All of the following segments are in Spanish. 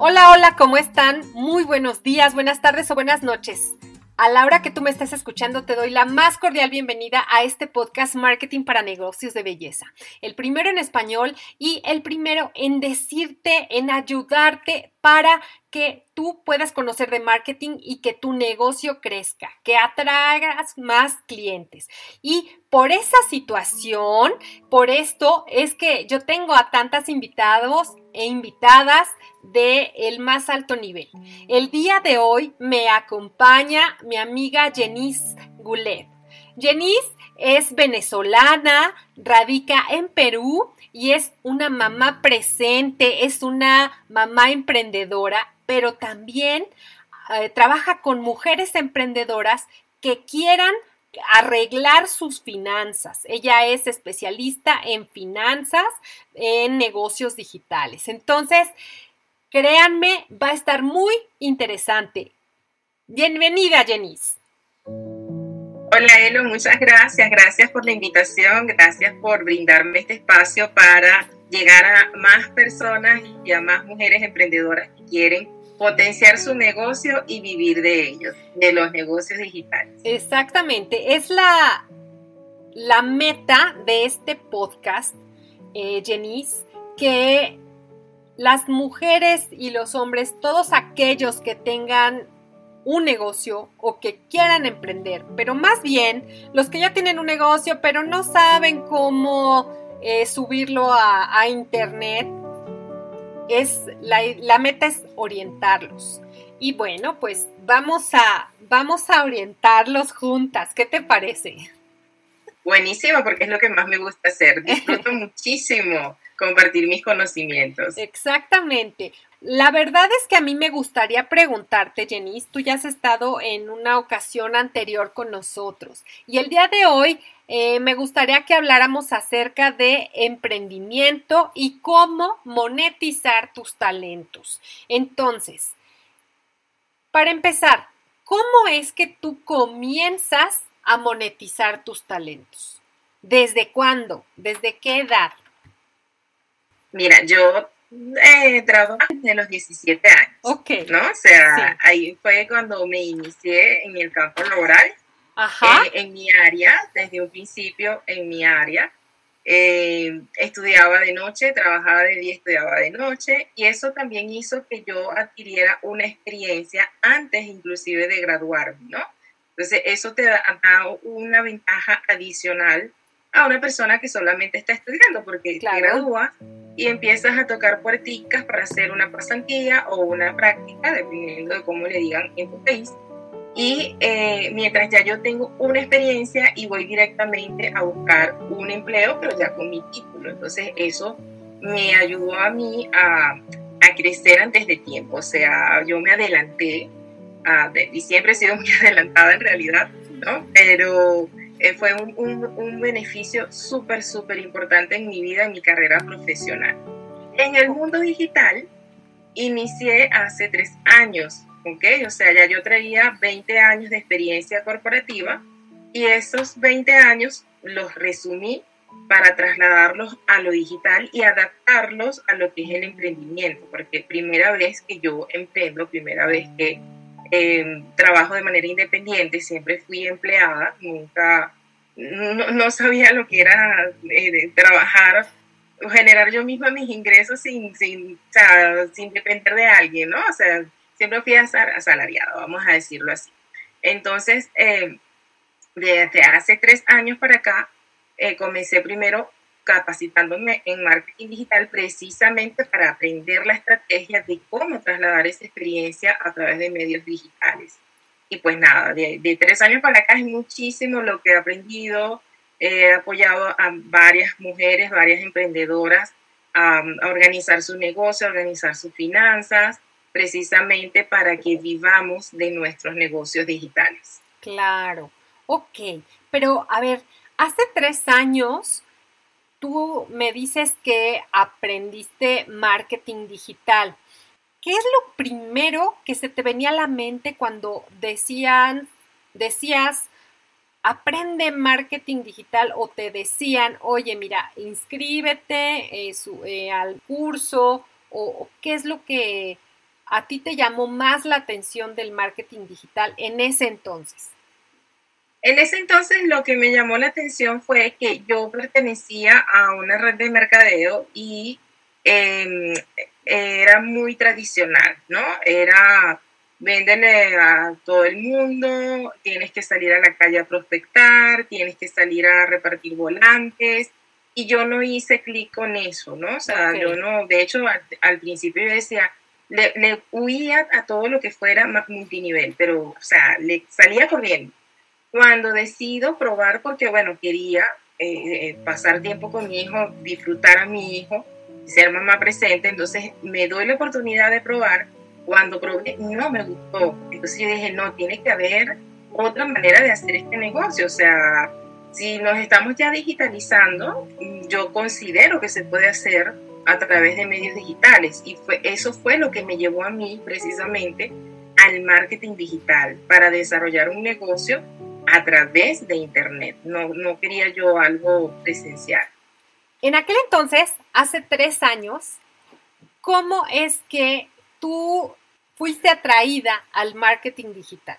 Hola, hola, ¿cómo están? Muy buenos días, buenas tardes o buenas noches. A la hora que tú me estás escuchando, te doy la más cordial bienvenida a este podcast Marketing para Negocios de Belleza. El primero en español y el primero en decirte, en ayudarte para que tú puedas conocer de marketing y que tu negocio crezca, que atraigas más clientes. Y por esa situación, por esto es que yo tengo a tantas invitados e invitadas de el más alto nivel. El día de hoy me acompaña mi amiga Jenice Goulet. Jenice es venezolana, radica en Perú y es una mamá presente, es una mamá emprendedora, pero también eh, trabaja con mujeres emprendedoras que quieran arreglar sus finanzas. Ella es especialista en finanzas, en negocios digitales. Entonces, créanme, va a estar muy interesante. Bienvenida, Jenice. Hola Elo, muchas gracias. Gracias por la invitación, gracias por brindarme este espacio para llegar a más personas y a más mujeres emprendedoras que quieren potenciar su negocio y vivir de ellos, de los negocios digitales. Exactamente, es la, la meta de este podcast, eh, Jenice, que las mujeres y los hombres, todos aquellos que tengan un negocio o que quieran emprender, pero más bien los que ya tienen un negocio pero no saben cómo eh, subirlo a, internet, es la, meta es orientarlos. Y bueno, pues vamos a, vamos a orientarlos juntas. ¿Qué te parece? Buenísimo, porque es lo que más me gusta hacer. Disfruto muchísimo compartir mis conocimientos. Exactamente. La verdad es que a mí me gustaría preguntarte, Jenny, tú ya has estado en una ocasión anterior con nosotros y el día de hoy eh, me gustaría que habláramos acerca de emprendimiento y cómo monetizar tus talentos. Entonces, para empezar, ¿cómo es que tú comienzas a monetizar tus talentos? ¿Desde cuándo? ¿Desde qué edad? Mira, yo eh, trabajo desde los 17 años. Ok. ¿No? O sea, ahí fue cuando me inicié en el campo laboral. Ajá. Eh, en mi área, desde un principio en mi área. Eh, estudiaba de noche, trabajaba de día, estudiaba de noche y eso también hizo que yo adquiriera una experiencia antes inclusive de graduarme, ¿no? Entonces eso te da, da una ventaja adicional a una persona que solamente está estudiando, porque te gradúa y empiezas a tocar puerticas para hacer una pasantía o una práctica, dependiendo de cómo le digan en tu país. Y eh, mientras ya yo tengo una experiencia y voy directamente a buscar un empleo, pero ya con mi título. Entonces eso me ayudó a mí a, a crecer antes de tiempo. O sea, yo me adelanté, y siempre he sido muy adelantada en realidad, ¿no? Pero eh, fue un, un, beneficio súper, súper importante en mi vida, en mi carrera profesional. En el mundo digital, inicié hace tres años, ¿ok? O sea, ya yo traía 20 años de experiencia corporativa y esos 20 años los resumí para trasladarlos a lo digital y adaptarlos a lo que es el emprendimiento, porque primera vez que yo emprendo, primera vez que eh, trabajo de manera independiente, siempre fui empleada, nunca, no, sabía lo que era eh, trabajar generar yo misma mis ingresos sin, sin, sin depender de alguien, ¿no? O sea, siempre fui asalariado, vamos a decirlo así. Entonces, eh, desde hace tres años para acá, eh, comencé primero capacitándome en marketing digital precisamente para aprender la estrategia de cómo trasladar esa experiencia a través de medios digitales. Y pues nada, de, tres años para acá es muchísimo lo que he aprendido. He apoyado a varias mujeres, varias emprendedoras a, a organizar su negocio, a organizar sus finanzas, precisamente para que vivamos de nuestros negocios digitales. Claro, ok, pero a ver, hace tres años tú me dices que aprendiste marketing digital. ¿Qué es lo primero que se te venía a la mente cuando decían, decías, aprende marketing digital o te decían, oye, mira, inscríbete eh, eh, al curso o qué es lo que a ti te llamó más la atención del marketing digital en ese entonces? En ese entonces lo que me llamó la atención fue que yo pertenecía a una red de mercadeo y em, era muy tradicional, ¿no? Era véndele a todo el mundo, tienes que salir a la calle a prospectar, tienes que salir a repartir volantes. Y yo no hice clic con eso, ¿no? O sea, yo no, de hecho, al, principio yo decía, le, huía a todo lo que fuera multinivel, pero, o sea, le salía corriendo. Cuando decido probar, porque, bueno, quería eh, eh, pasar tiempo con mi hijo, disfrutar a mi hijo, ser mamá presente, entonces me doy la oportunidad de probar. Cuando probé, no me gustó. Entonces yo dije, no, tiene que haber otra manera de hacer este negocio. O sea, si nos estamos ya digitalizando, yo considero que se puede hacer a través de medios digitales. Y fue, eso fue lo que me llevó a mí precisamente al marketing digital para desarrollar un negocio a través de Internet. No, no quería yo algo presencial. En aquel entonces, hace tres años, ¿cómo es que tú fuiste atraída al marketing digital?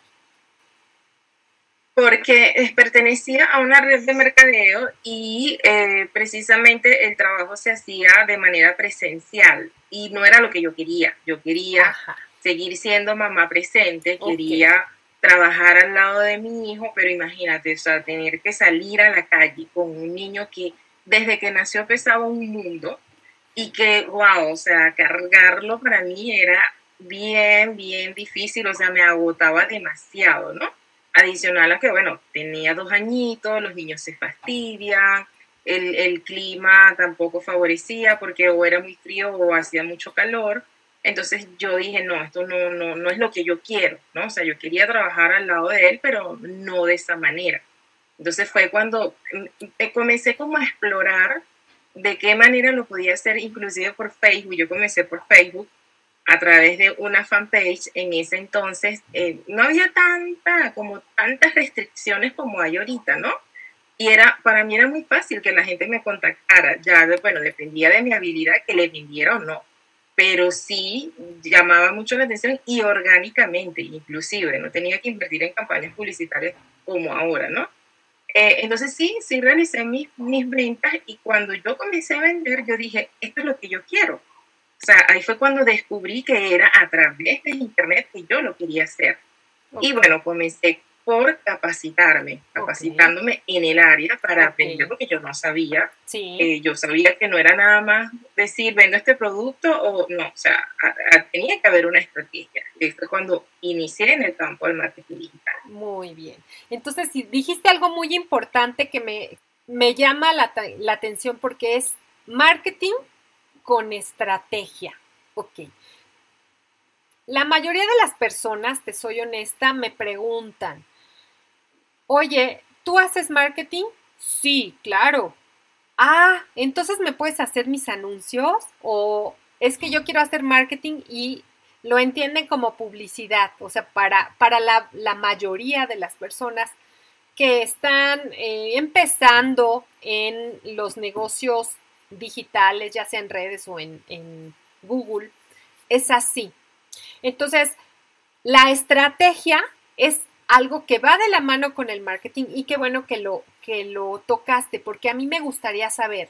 porque pertenecía a una red de mercadeo y eh, precisamente el trabajo se hacía de manera presencial y no era lo que yo quería. Yo quería seguir siendo mamá presente, quería trabajar al lado de mi hijo, pero imagínate, o sea, tener que salir a la calle con un niño que desde que nació pesaba un mundo y que, wow, o sea, cargarlo para mí era bien, bien difícil, o sea, me agotaba demasiado, ¿no? Adicional a que, bueno, tenía dos añitos, los niños se fastidian, el, el, clima tampoco favorecía porque o era muy frío o hacía mucho calor. Entonces yo dije, no, esto no, no, no es lo que yo quiero, ¿no? O sea, yo quería trabajar al lado de él, pero no de esa manera. Entonces fue cuando comencé como a explorar de qué manera lo podía hacer, inclusive por Facebook. Yo comencé por Facebook a través de una fanpage en ese entonces eh, no había tanta como tantas restricciones como hay ahorita, ¿no? Y era para mí era muy fácil que la gente me contactara, ya bueno, dependía de mi habilidad que le vendiera o no, pero sí llamaba mucho la atención y orgánicamente, inclusive, no tenía que invertir en campañas publicitarias como ahora, ¿no? Eh, entonces sí, sí realicé mis, mis ventas y cuando yo comencé a vender, yo dije, esto es lo que yo quiero o sea, ahí fue cuando descubrí que era a través de Internet que yo lo quería hacer. Y bueno, comencé por capacitarme, capacitándome en el área para aprender lo que yo no sabía. Sí. Eh, yo sabía que no era nada más decir, vendo este producto o no, o sea, tenía que haber una estrategia. Y fue cuando inicié en el campo del marketing digital. Muy bien. Entonces, dijiste algo muy importante que me, me llama la, la atención porque es marketing con estrategia. Ok. La mayoría de las personas, te soy honesta, me preguntan, oye, ¿tú haces marketing? Sí, claro. Ah, entonces me puedes hacer mis anuncios o es que yo quiero hacer marketing y lo entienden como publicidad, o sea, para, para la, mayoría de las personas que están eh, empezando en los negocios digitales, ya sea en redes o en, Google, es así. Entonces, la estrategia es algo que va de la mano con el marketing y qué bueno que lo, que lo tocaste, porque a mí me gustaría saber,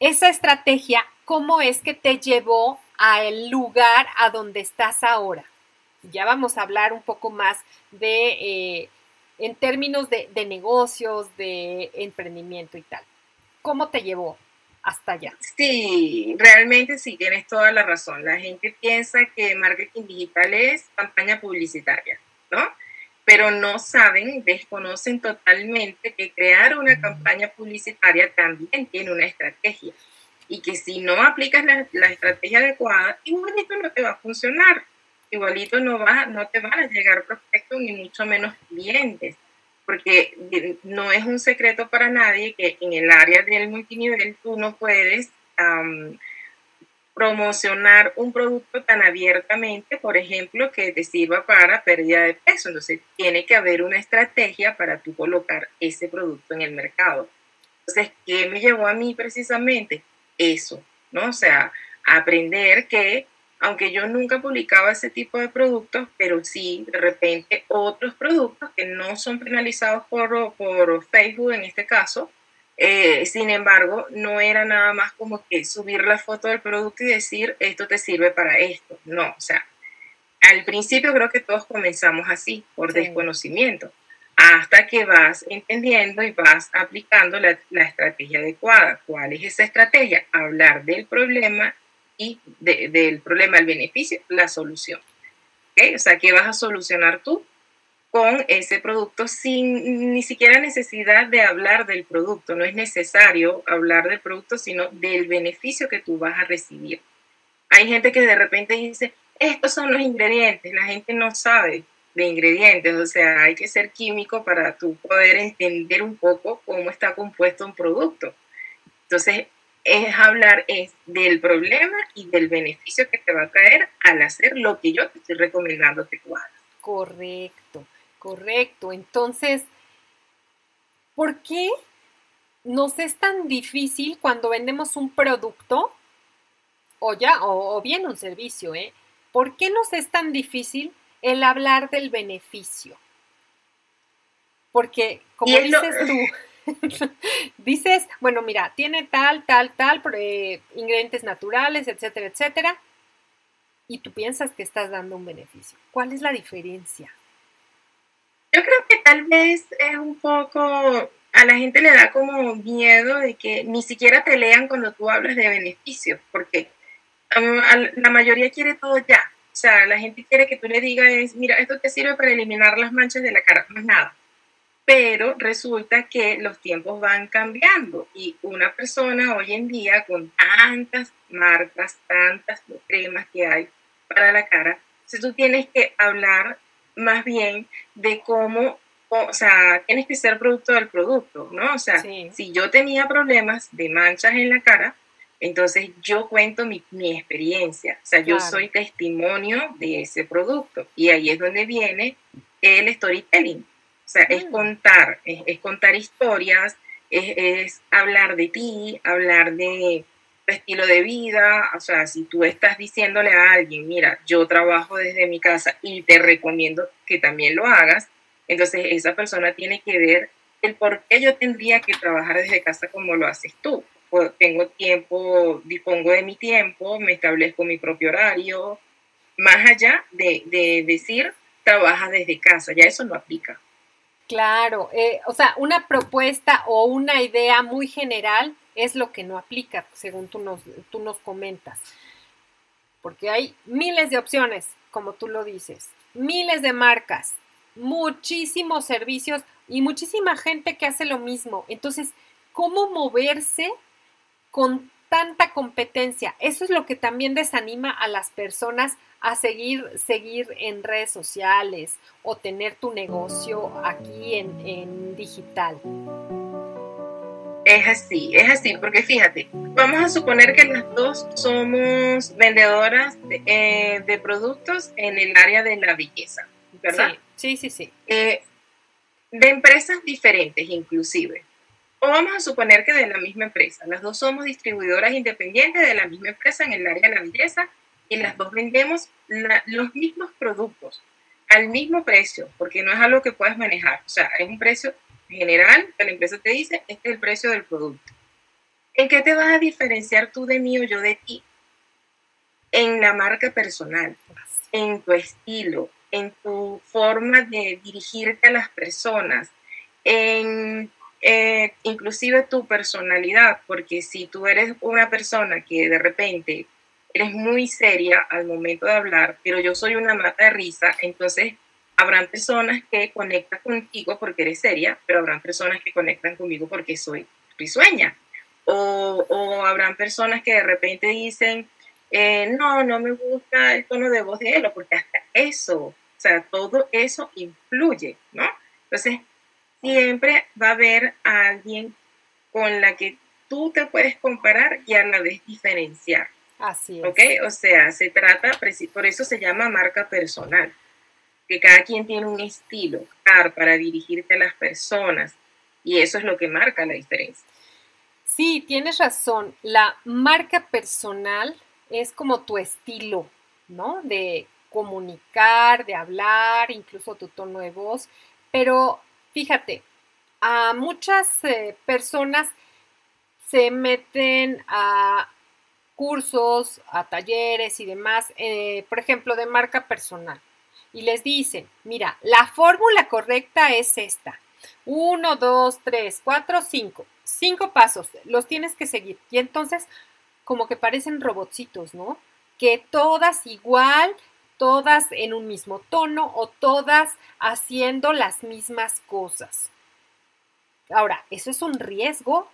esa estrategia, ¿cómo es que te llevó al lugar a donde estás ahora? Ya vamos a hablar un poco más de, eh, en términos de, de negocios, de emprendimiento y tal. ¿Cómo te llevó hasta allá? Sí, realmente sí, tienes toda la razón. La gente piensa que marketing digital es campaña publicitaria, ¿no? Pero no saben, desconocen totalmente que crear una campaña publicitaria también tiene una estrategia. Y que si no aplicas la, estrategia adecuada, igualito no te va a funcionar, igualito no, va, no te van a llegar prospectos ni mucho menos clientes, porque no es un secreto para nadie que en el área del multinivel tú no puedes promocionar un producto tan abiertamente, por ejemplo, que te sirva para pérdida de peso. Entonces, tiene que haber una estrategia para tú colocar ese producto en el mercado. Entonces, ¿qué me llevó a mí precisamente? Eso, ¿no? O sea, aprender que, aunque yo nunca publicaba ese tipo de productos, pero sí, de repente, otros productos que no son penalizados por, por Facebook en este caso, eh, sin embargo, no era nada más como que subir la foto del producto y decir, esto te sirve para esto. No, o sea, al principio creo que todos comenzamos así, por desconocimiento, hasta que vas entendiendo y vas aplicando la, estrategia adecuada. ¿Cuál es esa estrategia? Hablar del problema y del problema, el beneficio, la solución. ¿Okay? O sea, ¿qué vas a solucionar tú? Con ese producto sin ni siquiera necesidad de hablar del producto. No es necesario hablar del producto, sino del beneficio que tú vas a recibir. Hay gente que de repente dice, estos son los ingredientes. La gente no sabe de ingredientes, o sea, hay que ser químico para tú poder entender un poco cómo está compuesto un producto. Entonces, es hablar es del problema y del beneficio que te va a traer al hacer lo que yo te estoy recomendando que tú hagas. Correcto. Correcto. Entonces, ¿por qué nos es tan difícil cuando vendemos un producto o ya, o, bien un servicio, ¿eh? ¿Por qué nos es tan difícil el hablar del beneficio? Porque, como dices tú, dices, bueno, mira, tiene tal, tal, tal, eh, ingredientes naturales, etcétera, etcétera, y tú piensas que estás dando un beneficio. ¿Cuál es la diferencia? Yo creo que tal vez es un poco, a la gente le da como miedo de que ni siquiera te lean cuando tú hablas de beneficios, porque la mayoría quiere todo ya. O sea, la gente quiere que tú le digas, mira, esto te sirve para eliminar las manchas de la cara, más nada. Pero resulta que los tiempos van cambiando y una persona hoy en día con tantas marcas, tantas cremas que hay para la cara, si tú tienes que hablar más bien de cómo, o sea, tienes que ser producto del producto, ¿no? O sea, si yo tenía problemas de manchas en la cara, entonces yo cuento mi, experiencia, o sea, yo soy testimonio de ese producto. Y ahí es donde viene el storytelling, o sea, es mm. contar, es, contar historias, es, es hablar de ti, hablar de, estilo de vida, o sea, si tú estás diciéndole a alguien, mira, yo trabajo desde mi casa y te recomiendo que también lo hagas, entonces esa persona tiene que ver el por qué yo tendría que trabajar desde casa como lo haces tú. Pues, tengo tiempo, dispongo de mi tiempo, me establezco mi propio horario, más allá de, de decir, trabajas desde casa, ya eso no aplica. Claro, eh, o sea, una propuesta o una idea muy general es lo que no aplica, según tú nos, tú nos comentas. Porque hay miles de opciones, como tú lo dices, miles de marcas, muchísimos servicios y muchísima gente que hace lo mismo. Entonces, ¿cómo moverse con tanta competencia? Eso es lo que también desanima a las personas a seguir, seguir en redes sociales o tener tu negocio aquí en, en digital. Es así, es así, porque fíjate, vamos a suponer que las dos somos vendedoras de, eh, productos en el área de la belleza, ¿verdad? Sí, sí, sí. Eh, de empresas diferentes inclusive. O vamos a suponer que de la misma empresa. Las dos somos distribuidoras independientes de la misma empresa en el área de la belleza y las dos vendemos los mismos productos al mismo precio, porque no es algo que puedas manejar. O sea, es un precio general que la empresa te dice, este es el precio del producto. ¿En qué te vas a diferenciar tú de mí o yo de ti? En la marca personal, en tu estilo, en tu forma de dirigirte a las personas, en eh, inclusive tu personalidad, porque si tú eres una persona que de repente eres muy seria al momento de hablar, pero yo soy una mata de risa, entonces habrán personas que conectan contigo porque eres seria, pero habrán personas que conectan conmigo porque soy risueña. O, habrán personas que de repente dicen, eh, no, no me gusta el tono de voz de él, porque hasta eso, o sea, todo eso influye, ¿no? Entonces, siempre va a haber a alguien con la que tú te puedes comparar y a la vez diferenciar. Así es. ¿Ok? O sea, se trata, por eso se llama marca personal, que cada quien tiene un estilo para dirigirte a las personas y eso es lo que marca la diferencia. Sí, tienes razón. La marca personal es como tu estilo, ¿no? De comunicar, de hablar, incluso tu tono de voz. Pero fíjate, a muchas eh, personas se meten a cursos, a talleres y demás, eh, por ejemplo, de marca personal. Y les dicen, mira, la fórmula correcta es esta. Uno, dos, tres, cuatro, cinco. Cinco pasos, los tienes que seguir. Y entonces, como que parecen robotcitos, ¿no? Que todas igual, todas en un mismo tono o todas haciendo las mismas cosas. Ahora, ¿eso es un riesgo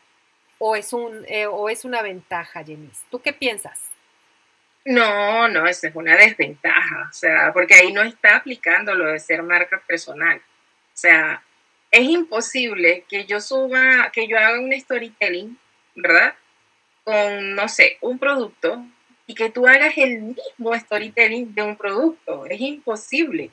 o es, un, eh, o es una ventaja, Jenis? ¿Tú qué piensas? No, no, eso es una desventaja, o sea, porque ahí no está aplicando lo de ser marca personal. O sea, es imposible que yo suba, que yo haga un storytelling, ¿verdad? Con, no sé, un producto y que tú hagas el mismo storytelling de un producto. Es imposible.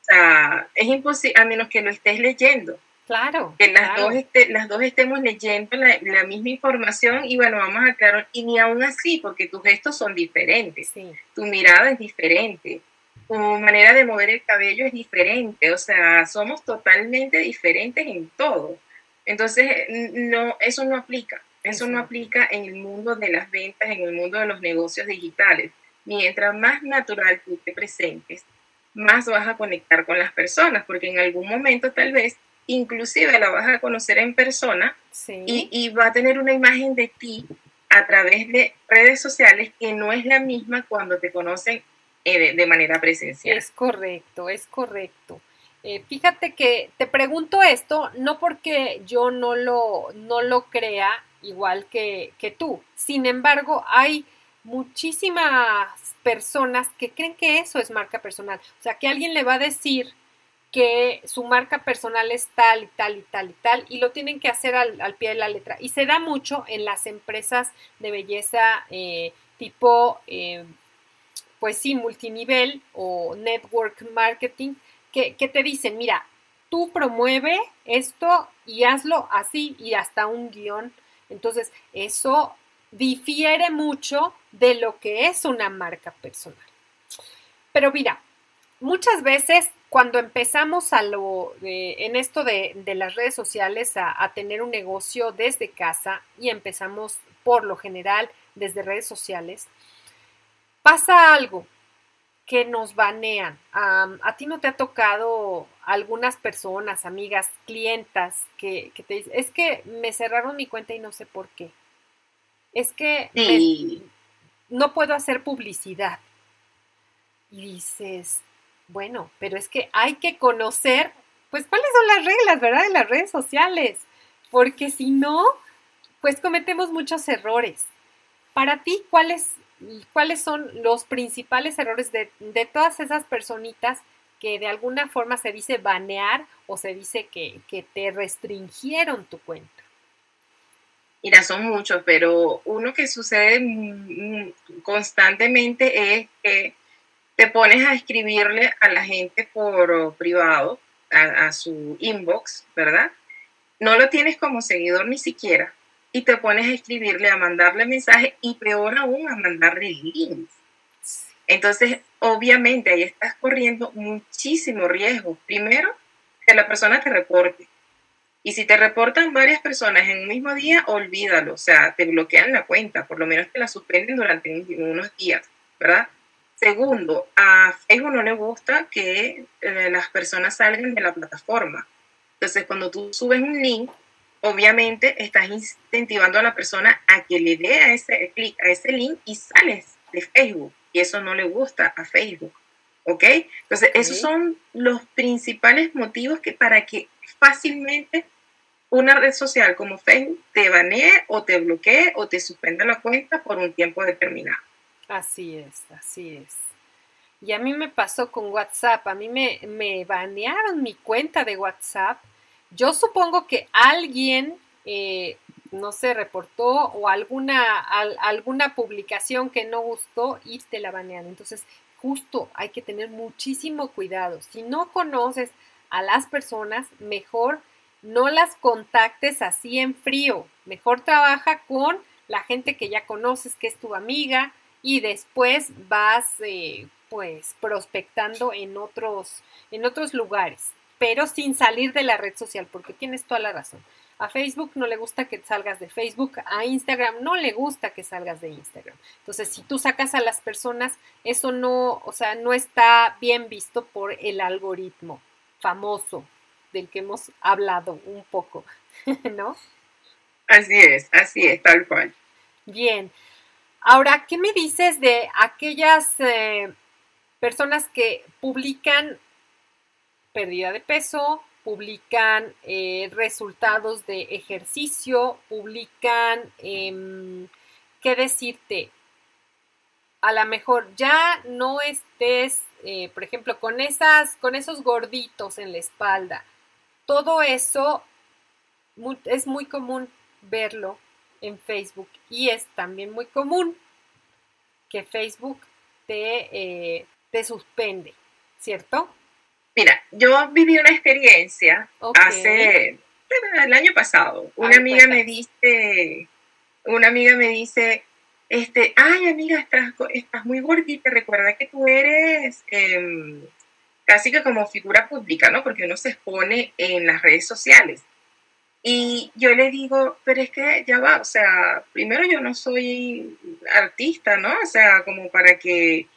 O sea, es imposible, a menos que lo estés leyendo. Claro. Que las, Dos, las dos estemos leyendo la, misma información y bueno, vamos a aclarar, y ni aún así, porque tus gestos son diferentes, tu mirada es diferente, tu manera de mover el cabello es diferente, o sea, somos totalmente diferentes en todo. Entonces, no, eso no aplica, eso no aplica en el mundo de las ventas, en el mundo de los negocios digitales. Mientras más natural tú te presentes, más vas a conectar con las personas, porque en algún momento tal vez inclusive la vas a conocer en persona y, va a tener una imagen de ti a través de redes sociales que no es la misma cuando te conocen eh, de, manera presencial. Es correcto, es correcto. Eh, fíjate que te pregunto esto no porque yo no lo, no lo crea igual que, que tú. Sin embargo, hay muchísimas personas que creen que eso es marca personal. O sea, que alguien le va a decir que su marca personal es tal y tal y tal y tal y lo tienen que hacer al, pie de la letra. Y se da mucho en las empresas de belleza eh, tipo, eh, pues sí, multinivel o network marketing, que, que te dicen, mira, tú promueve esto y hazlo así y hasta un guion. Entonces, eso difiere mucho de lo que es una marca personal. Pero mira, muchas veces cuando empezamos a lo, en esto de, las redes sociales a, tener un negocio desde casa y empezamos por lo general desde redes sociales, pasa algo que nos banean. a ti no te ha tocado algunas personas, amigas, clientas que, te dicen, es que me cerraron mi cuenta y no sé por qué. Es que no puedo hacer publicidad. Y dices, bueno, pero es que hay que conocer, pues, cuáles son las reglas, ¿verdad? De las redes sociales, porque si no, pues cometemos muchos errores. Para ti, ¿cuáles, cuáles son los principales errores de, todas esas personitas que de alguna forma se dice banear o se dice que, que te restringieron tu cuenta? Mira, son muchos, pero uno que sucede constantemente es que te pones a escribirle a la gente por privado, a, su inbox, ¿verdad? No lo tienes como seguidor ni siquiera. Y te pones a escribirle, a mandarle mensajes y peor aún a mandarle links. Entonces, obviamente ahí estás corriendo muchísimo riesgo. Primero, que la persona te reporte. Y si te reportan varias personas en un mismo día, olvídalo, o sea, te bloquean la cuenta, por lo menos te la suspenden durante unos días, ¿verdad? Segundo, a Facebook no le gusta que eh, las personas salgan de la plataforma. Entonces, cuando tú subes un link, obviamente estás incentivando a la persona a que le dé a ese clic a ese link y sales de Facebook. Y eso no le gusta a Facebook. ¿Ok? Entonces, esos son los principales motivos que para que fácilmente una red social como Facebook te banee o te bloquee o te suspenda la cuenta por un tiempo determinado. Así es, así es. Y a mí me pasó con WhatsApp, a mí me, me banearon mi cuenta de WhatsApp. Yo supongo que alguien, eh, no sé, reportó o alguna, alguna publicación que no gustó y te la banearon. Entonces, justo hay que tener muchísimo cuidado. Si no conoces a las personas, mejor no las contactes así en frío. Mejor trabaja con la gente que ya conoces, que es tu amiga, y después vas eh, pues prospectando en otros, en otros lugares, pero sin salir de la red social, porque tienes toda la razón. A Facebook no le gusta que salgas de Facebook, a Instagram no le gusta que salgas de Instagram. Entonces, si tú sacas a las personas, eso no, o sea, no está bien visto por el algoritmo famoso del que hemos hablado un poco, ¿no? Así es, así es, tal cual. Bien. Ahora, ¿qué me dices de aquellas eh, personas que publican pérdida de peso, publican eh, resultados de ejercicio, publican, em, ¿qué decirte? A lo mejor ya no estés, eh, por ejemplo, con, esas, con esos gorditos en la espalda, todo eso es muy común verlo en Facebook y es también muy común que Facebook te, eh, te suspende, ¿cierto? Mira, yo viví una experiencia hace el año pasado. Una amiga me dice, una amiga me dice, este, ay amiga, estás, estás muy gordita, recuerda que tú eres em, casi que como figura pública, ¿no? Porque uno se expone en las redes sociales. Y yo le digo, pero es que ya va, o sea, primero yo no soy artista, ¿no? O sea, como para que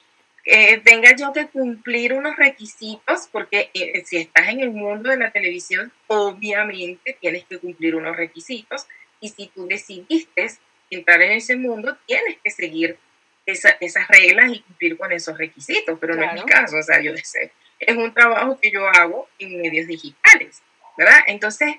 eh, tenga yo que cumplir unos requisitos, porque eh, si estás en el mundo de la televisión, obviamente tienes que cumplir unos requisitos. Y si tú decidiste entrar en ese mundo, tienes que seguir esas reglas y cumplir con esos requisitos, pero no es mi caso, o sea, yo sé, es un trabajo que yo hago en medios digitales, ¿verdad? Entonces,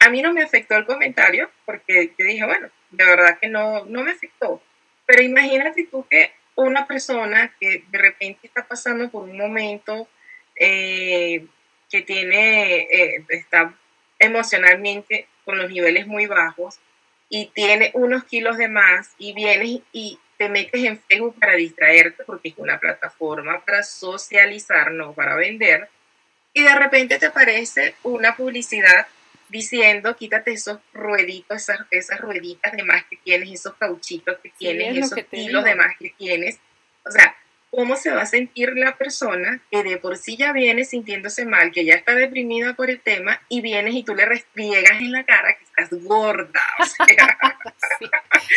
a mí no me afectó el comentario porque yo dije, bueno, de verdad que no, no me afectó. Pero imagínate tú que una persona que de repente está pasando por un momento eh, que tiene, eh, está emocionalmente con los niveles muy bajos y tiene unos kilos de más y vienes y te metes en Facebook para distraerte porque es una plataforma para socializar, no para vender, y de repente te aparece una publicidad diciendo quítate esos rueditos, esas, esas rueditas de más que tienes, esos cauchitos que tienes, esos kilos de más que tienes. O sea, ¿cómo se va a sentir la persona que de por sí ya viene sintiéndose mal, que ya está deprimida por el tema, y vienes y tú le restriegas en la cara que estás gorda? O sea,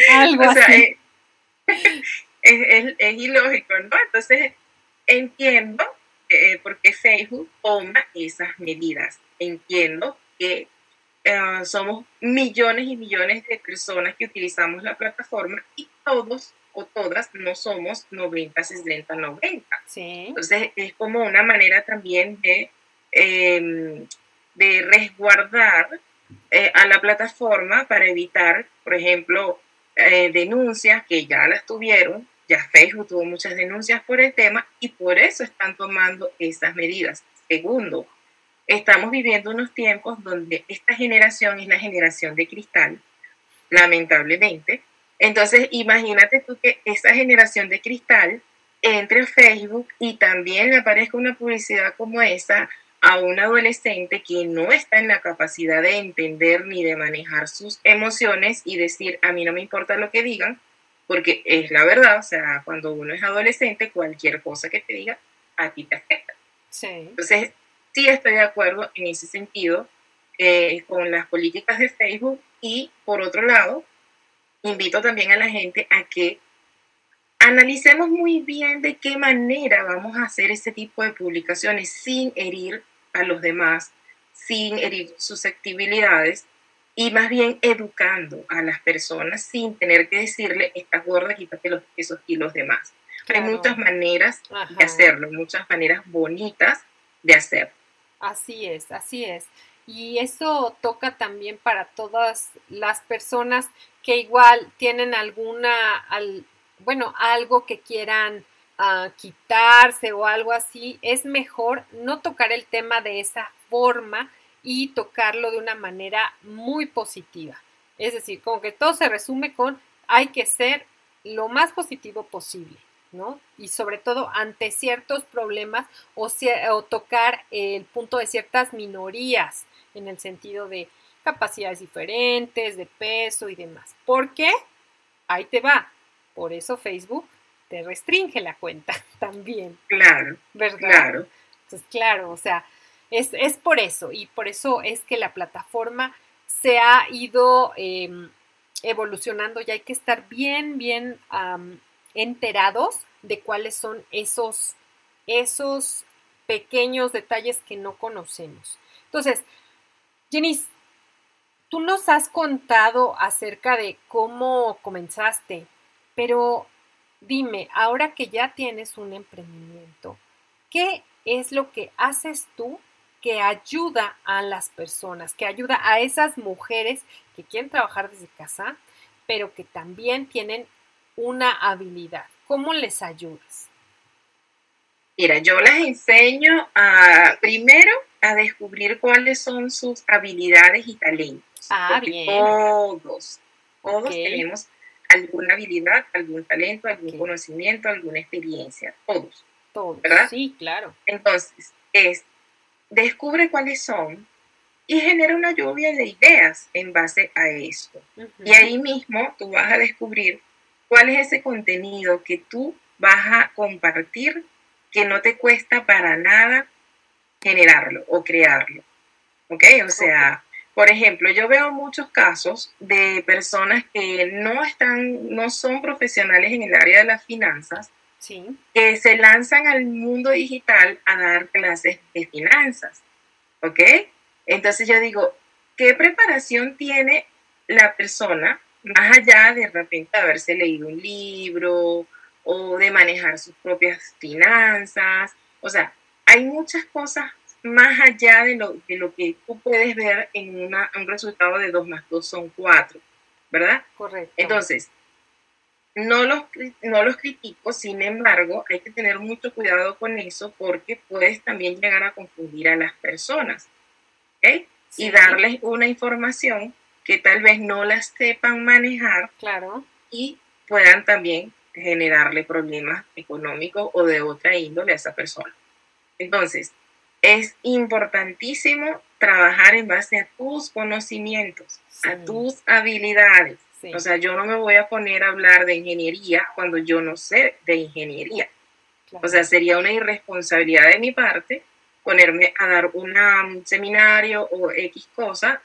algo así. Es, es, ilógico, ¿no? Entonces, entiendo eh, por qué Facebook toma esas medidas. Entiendo que eh, somos millones y millones de personas que utilizamos la plataforma y todos o todas no somos 90, 60, 90. Entonces es como una manera también de, em, de resguardar eh, a la plataforma para evitar, por ejemplo, eh, denuncias que ya las tuvieron, ya Facebook tuvo muchas denuncias por el tema y por eso están tomando esas medidas. Segundo, estamos viviendo unos tiempos donde esta generación es la generación de cristal, lamentablemente. Entonces, imagínate tú que esa generación de cristal entre a Facebook y también le aparezca una publicidad como esa a un adolescente que no está en la capacidad de entender ni de manejar sus emociones y decir, a mí no me importa lo que digan, porque es la verdad, o sea, cuando uno es adolescente, cualquier cosa que te diga, a ti te afecta. Sí. Entonces, sí estoy de acuerdo en ese sentido. eh, con las políticas de Facebook y por otro lado, invito también a la gente a que analicemos muy bien de qué manera vamos a hacer ese tipo de publicaciones sin herir a los demás, sin herir susceptibilidades y más bien educando a las personas sin tener que decirle, estás gorda, quítate los, esos kilos de más. Hay muchas maneras de hacerlo, muchas maneras bonitas de hacerlo. Así es, así es. Y eso toca también para todas las personas que igual tienen alguna, bueno, algo que quieran ah, quitarse o algo así. Es mejor no tocar el tema de esa forma y tocarlo de una manera muy positiva. Es decir, como que todo se resume con hay que ser lo más positivo posible. ¿No? Y sobre todo ante ciertos problemas o, tocar el punto de ciertas minorías en el sentido de capacidades diferentes, de peso y demás. ¿Por qué? Ahí te va. Por eso Facebook te restringe la cuenta también. Claro. ¿Verdad? Claro. Entonces, claro, o sea, es, por eso. Y por eso es que la plataforma se ha ido em, evolucionando y hay que estar bien, bien enterados de cuáles son esos, esos pequeños detalles que no conocemos. Entonces, Jenny, tú nos has contado acerca de cómo comenzaste, pero dime, ahora que ya tienes un emprendimiento, ¿qué es lo que haces tú que ayuda a las personas, que ayuda a esas mujeres que quieren trabajar desde casa, pero que también tienen una habilidad? ¿Cómo les ayudas? Mira, yo les enseño a, primero a descubrir cuáles son sus habilidades y talentos. Ah, bien. Todos, todos tenemos alguna habilidad, algún talento, algún conocimiento, alguna experiencia. Todos. Todos. ¿Verdad? Sí, claro. Entonces, es, descubre cuáles son y genera una lluvia de ideas en base a eso. Y ahí mismo tú vas a descubrir cuál es ese contenido que tú vas a compartir que no te cuesta para nada generarlo o crearlo. ¿Ok? O sea, por ejemplo, yo veo muchos casos de personas que no están, no son profesionales en el área de las finanzas, que se lanzan al mundo digital a dar clases de finanzas. ¿Ok? Entonces yo digo, ¿qué preparación tiene la persona más allá de repente haberse leído un libro o de manejar sus propias finanzas. O sea, hay muchas cosas más allá de lo, de lo que tú puedes ver en una, un resultado de 2 más 2 son 4, ¿verdad? Correcto. Entonces, no los, no los critico, sin embargo, hay que tener mucho cuidado con eso porque puedes también llegar a confundir a las personas. ¿ok? Y darles una información que tal vez no las sepan manejar claro. y puedan también generarle problemas económicos o de otra índole a esa persona. Entonces, es importantísimo trabajar en base a tus conocimientos, a tus habilidades. O sea, yo no me voy a poner a hablar de ingeniería cuando yo no sé de ingeniería. O sea, sería una irresponsabilidad de mi parte ponerme a dar un seminario o X cosa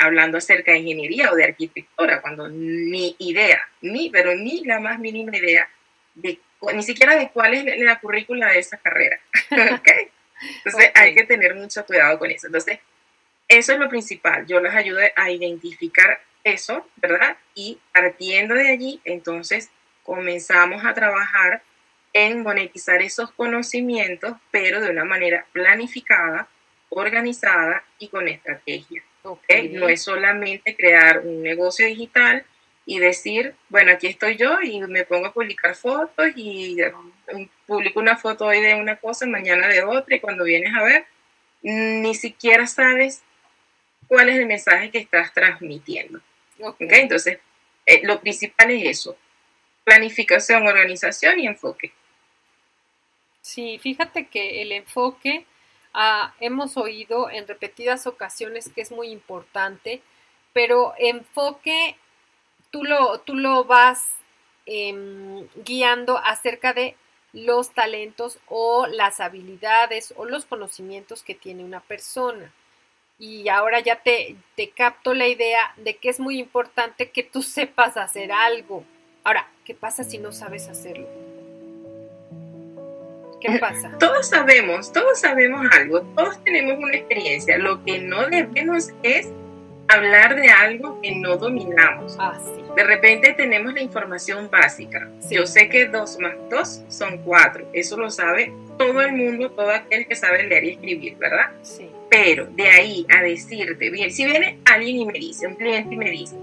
hablando acerca de ingeniería o de arquitectura, cuando ni idea, ni, pero ni la más mínima idea, de, ni siquiera de cuál es la currícula de esa carrera. Entonces hay que tener mucho cuidado con eso. Entonces, eso es lo principal. Yo les ayudo a identificar eso, ¿verdad? Y partiendo de allí, entonces comenzamos a trabajar en monetizar esos conocimientos, pero de una manera planificada, organizada y con estrategia. No es solamente crear un negocio digital y decir, bueno, aquí estoy yo y me pongo a publicar fotos y publico una foto hoy de una cosa, mañana de otra y cuando vienes a ver, ni siquiera sabes cuál es el mensaje que estás transmitiendo. Entonces, eh, lo principal es eso, planificación, organización y enfoque. Sí, fíjate que el enfoque Ah, hemos oído en repetidas ocasiones que es muy importante, pero enfoque, tú lo, tú lo vas em, guiando acerca de los talentos o las habilidades o los conocimientos que tiene una persona. y ahora ya te, te capto la idea de que es muy importante que tú sepas hacer algo. Ahora, ¿qué pasa si no sabes hacerlo? ¿Qué pasa? Todos sabemos, todos sabemos algo, todos tenemos una experiencia. Lo que no debemos es hablar de algo que no dominamos. Ah, de repente tenemos la información básica. Yo sé que 2 más 2 son 4. Eso lo sabe todo el mundo, todo aquel que sabe leer y escribir, ¿verdad? Sí. Pero de ahí a decirte, bien, si viene alguien y me dice, un cliente y me dice,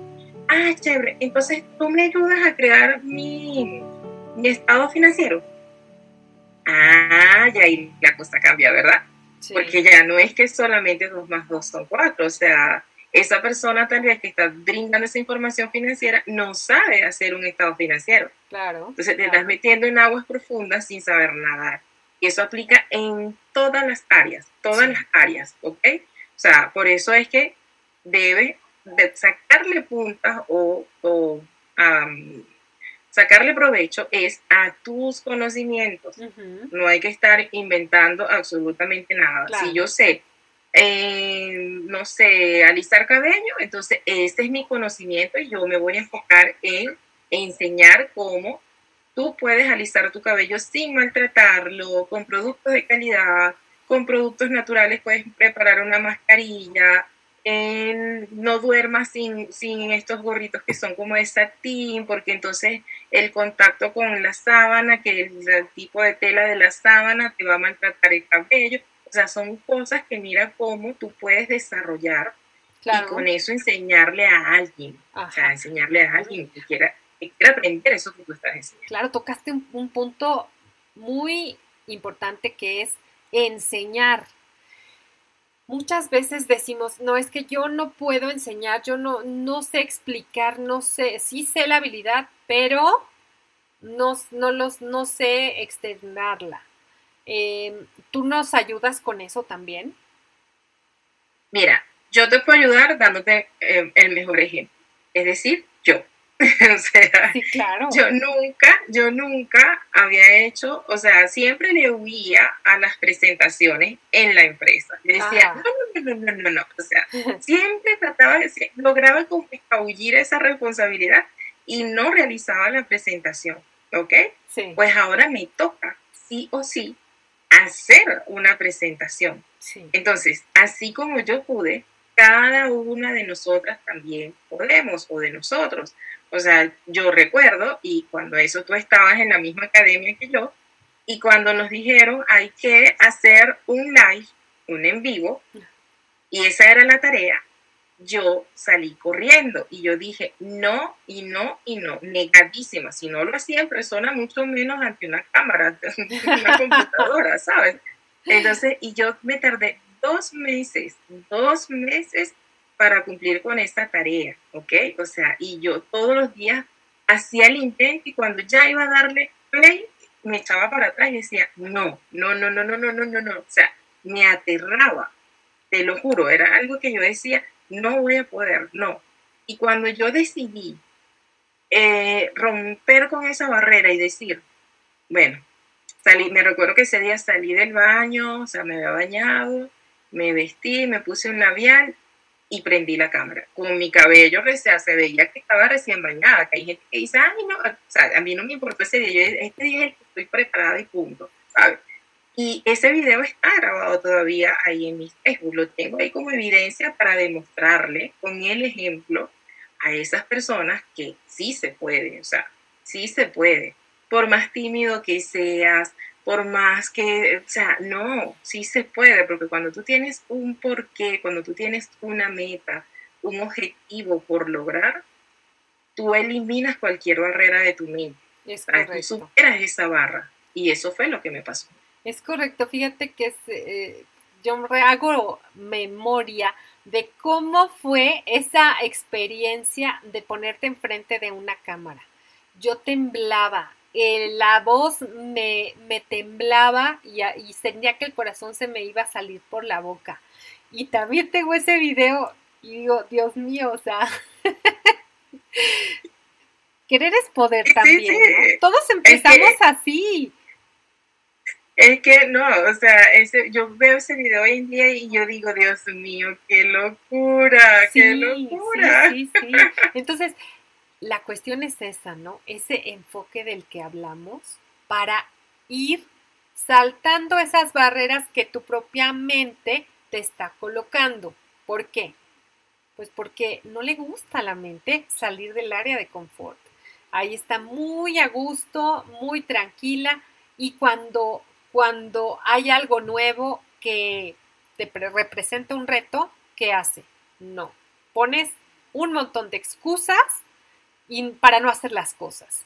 ah, chévere, entonces tú me ayudas a crear mi, mi estado financiero. Ah, ya ahí la cosa cambia, ¿verdad? Porque ya no es que solamente 2 más 2 son 4, o sea, esa persona tal vez que está brindando esa información financiera no sabe hacer un estado financiero. Claro. Entonces te estás metiendo en aguas profundas sin saber nadar. Y eso aplica en todas las áreas, todas las áreas, ¿ok? O sea, por eso es que debe de sacarle puntas o, sacarle provecho es a tus conocimientos. No hay que estar inventando absolutamente nada. Si yo sé no sé, alisar cabello, entonces este es mi conocimiento y yo me voy a enfocar en enseñar cómo tú puedes alisar tu cabello sin maltratarlo, con productos de calidad, con productos naturales puedes preparar una mascarilla, no duermas sin, sin estos gorritos que son como de satín, porque entonces el contacto con la sábana, que es el tipo de tela de la sábana, te va a maltratar el cabello. O sea, son cosas que mira cómo tú puedes desarrollar y con eso enseñarle a alguien. O sea, enseñarle a alguien que quiera, aprender eso que tú estás enseñando. Claro, tocaste un, punto muy importante que es enseñar. Muchas veces decimos, no, es que yo no puedo enseñar, yo no, no sé explicar, no sé, sí sé la habilidad, pero no, no, los, no sé externarla. Em, ¿Tú nos ayudas con eso también? Mira, yo te puedo ayudar dándote em, el mejor ejemplo, es decir, yo. o sea, claro. yo nunca, yo nunca había hecho, o sea, siempre le huía a las presentaciones en la empresa. Le decía, no, no, no, no, no, no, o sea, siempre trataba de, lograba como escabullir esa responsabilidad y no realizaba la presentación, ¿ok? Sí. Pues ahora me toca, sí o sí, hacer una presentación. Entonces, así como yo pude, cada una de nosotras también podemos o de nosotros. O sea, yo recuerdo, y cuando eso tú estabas en la misma academia que yo, y cuando nos dijeron hay que hacer un live, un en vivo, y esa era la tarea, yo salí corriendo y yo dije no y no y no, negadísima. Si no lo hacía en persona, mucho menos ante una cámara, ante una computadora, ¿sabes? Entonces, y yo me tardé dos meses, dos meses para cumplir con esta tarea, ¿ok? O sea, y yo todos los días hacía el intento y cuando ya iba a darle play, me echaba para atrás y decía, no, no, no, no, no, no, no, no, no. O sea, me aterraba, te lo juro, era algo que yo decía, no voy a poder, no. Y cuando yo decidí eh, romper con esa barrera y decir, bueno, salí, me recuerdo que ese día salí del baño, o sea, me había bañado, me vestí, me puse un labial y prendí la cámara. Con mi cabello, se veía que estaba recién bañada, que hay gente que dice, ay, no, o sea, a mí no me importó ese día, este día es el que estoy preparada y punto, ¿sabes? Y ese video está grabado todavía ahí en mi Facebook. Lo tengo ahí como evidencia para demostrarle con el ejemplo a esas personas que sí se puede, o sea, sí se puede. Por más tímido que seas, por más que, o sea, no, sí se puede, porque cuando tú tienes un porqué, cuando tú tienes una meta, un objetivo por lograr, tú eliminas cualquier barrera de tu mente. Es tú superas esa barra. Y eso fue lo que me pasó. Es correcto, fíjate que eh, yo hago memoria de cómo fue esa experiencia de ponerte enfrente de una cámara. Yo temblaba, eh, la voz me, temblaba y, y sentía que el corazón se me iba a salir por la boca. Y también tengo ese video y digo, Dios mío, o sea, querer es poder también, ¿no? Todos empezamos así. Es que no, o sea, ese, yo veo ese video hoy en día y yo digo, Dios mío, qué locura, qué locura. Sí, sí, sí. Entonces, la cuestión es esa, ¿no? Ese enfoque del que hablamos para ir saltando esas barreras que tu propia mente te está colocando. ¿Por qué? Pues porque no le gusta a la mente salir del área de confort. Ahí está muy a gusto, muy tranquila y cuando cuando hay algo nuevo que te representa un reto, ¿qué hace? No. Pones un montón de excusas y para no hacer las cosas.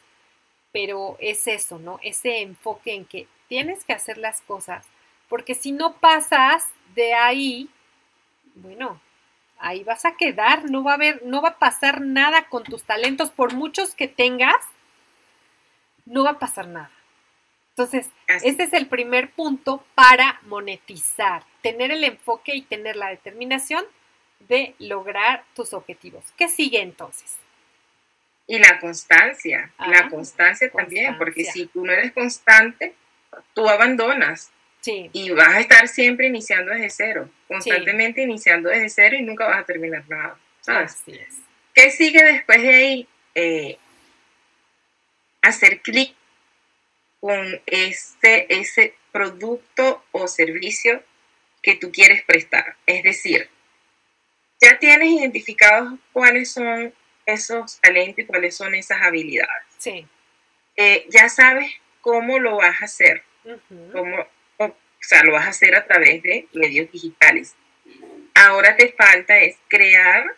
Pero es eso, ¿no? Ese enfoque en que tienes que hacer las cosas, porque si no pasas de ahí, bueno, ahí vas a quedar, no va a haber, no va a pasar nada con tus talentos, por muchos que tengas, no va a pasar nada. Entonces, ese es el primer punto para monetizar, tener el enfoque y tener la determinación de lograr tus objetivos. ¿Qué sigue entonces? Y la constancia, la ah, constancia también, porque si tú no eres constante, tú abandonas. Sí. Y vas a estar siempre iniciando desde cero, constantemente iniciando desde cero y nunca vas a terminar nada. ¿sabes? Así es. ¿Qué sigue después de ahí? Eh, hacer clic con ese, ese producto o servicio que tú quieres prestar. Es decir, ya tienes identificados cuáles son esos talentos y cuáles son esas habilidades. Sí. Eh, ya sabes cómo lo vas a hacer. o, sea, lo vas a hacer a través de medios digitales. Ahora te falta es crear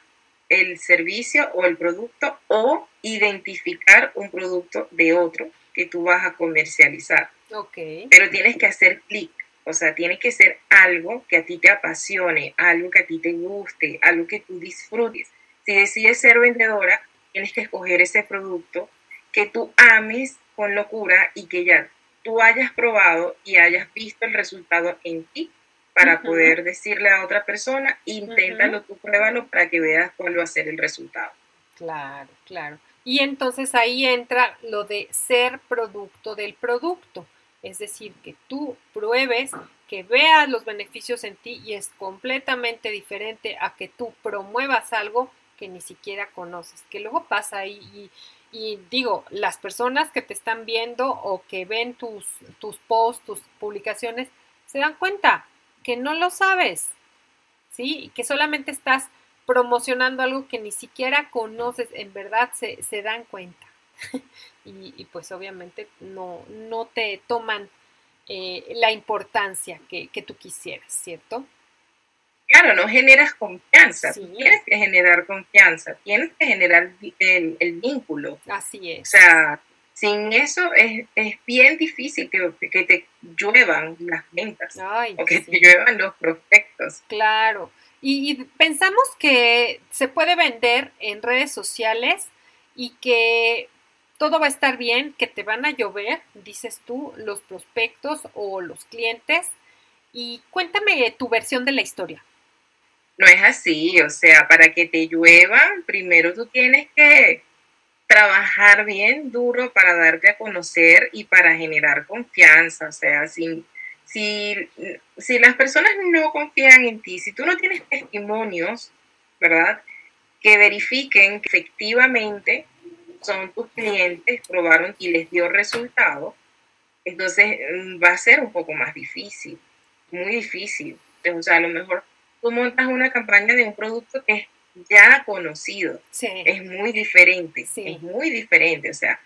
el servicio o el producto o identificar un producto de otro que tú vas a comercializar. Okay. Pero tienes que hacer clic, o sea, tiene que ser algo que a ti te apasione, algo que a ti te guste, algo que tú disfrutes. Si decides ser vendedora, tienes que escoger ese producto que tú ames con locura y que ya tú hayas probado y hayas visto el resultado en ti para poder decirle a otra persona, inténtalo, tú pruébalo para que veas cuál va a ser el resultado. Claro, claro. Y entonces ahí entra lo de ser producto del producto. Es decir, que tú pruebes, que veas los beneficios en ti y es completamente diferente a que tú promuevas algo que ni siquiera conoces. Que luego pasa y, y digo, las personas que te están viendo o que ven tus, tus posts, tus publicaciones, se dan cuenta que no lo sabes, ¿sí? Que solamente estás promocionando algo que ni siquiera conoces, en verdad se, dan cuenta. y, pues obviamente no, no te toman eh, la importancia que, tú quisieras, ¿cierto? Claro, no generas confianza. tienes que generar confianza, tienes que generar el, vínculo. Así es. O sea, sin eso es, bien difícil que, que, te lluevan las ventas o que te lluevan los prospectos. Claro. Y, pensamos que se puede vender en redes sociales y que todo va a estar bien, que te van a llover, dices tú, los prospectos o los clientes. Y cuéntame tu versión de la historia. No es así, o sea, para que te llueva, primero tú tienes que trabajar bien duro para darte a conocer y para generar confianza, o sea, sin si, si las personas no confían en ti, si tú no tienes testimonios, ¿verdad? Que verifiquen que efectivamente son tus clientes, probaron y les dio resultado, entonces mm, va a ser un poco más difícil, muy difícil. O sea, a lo mejor tú montas una campaña de un producto que es ya conocido. Es muy diferente, es muy diferente. O sea,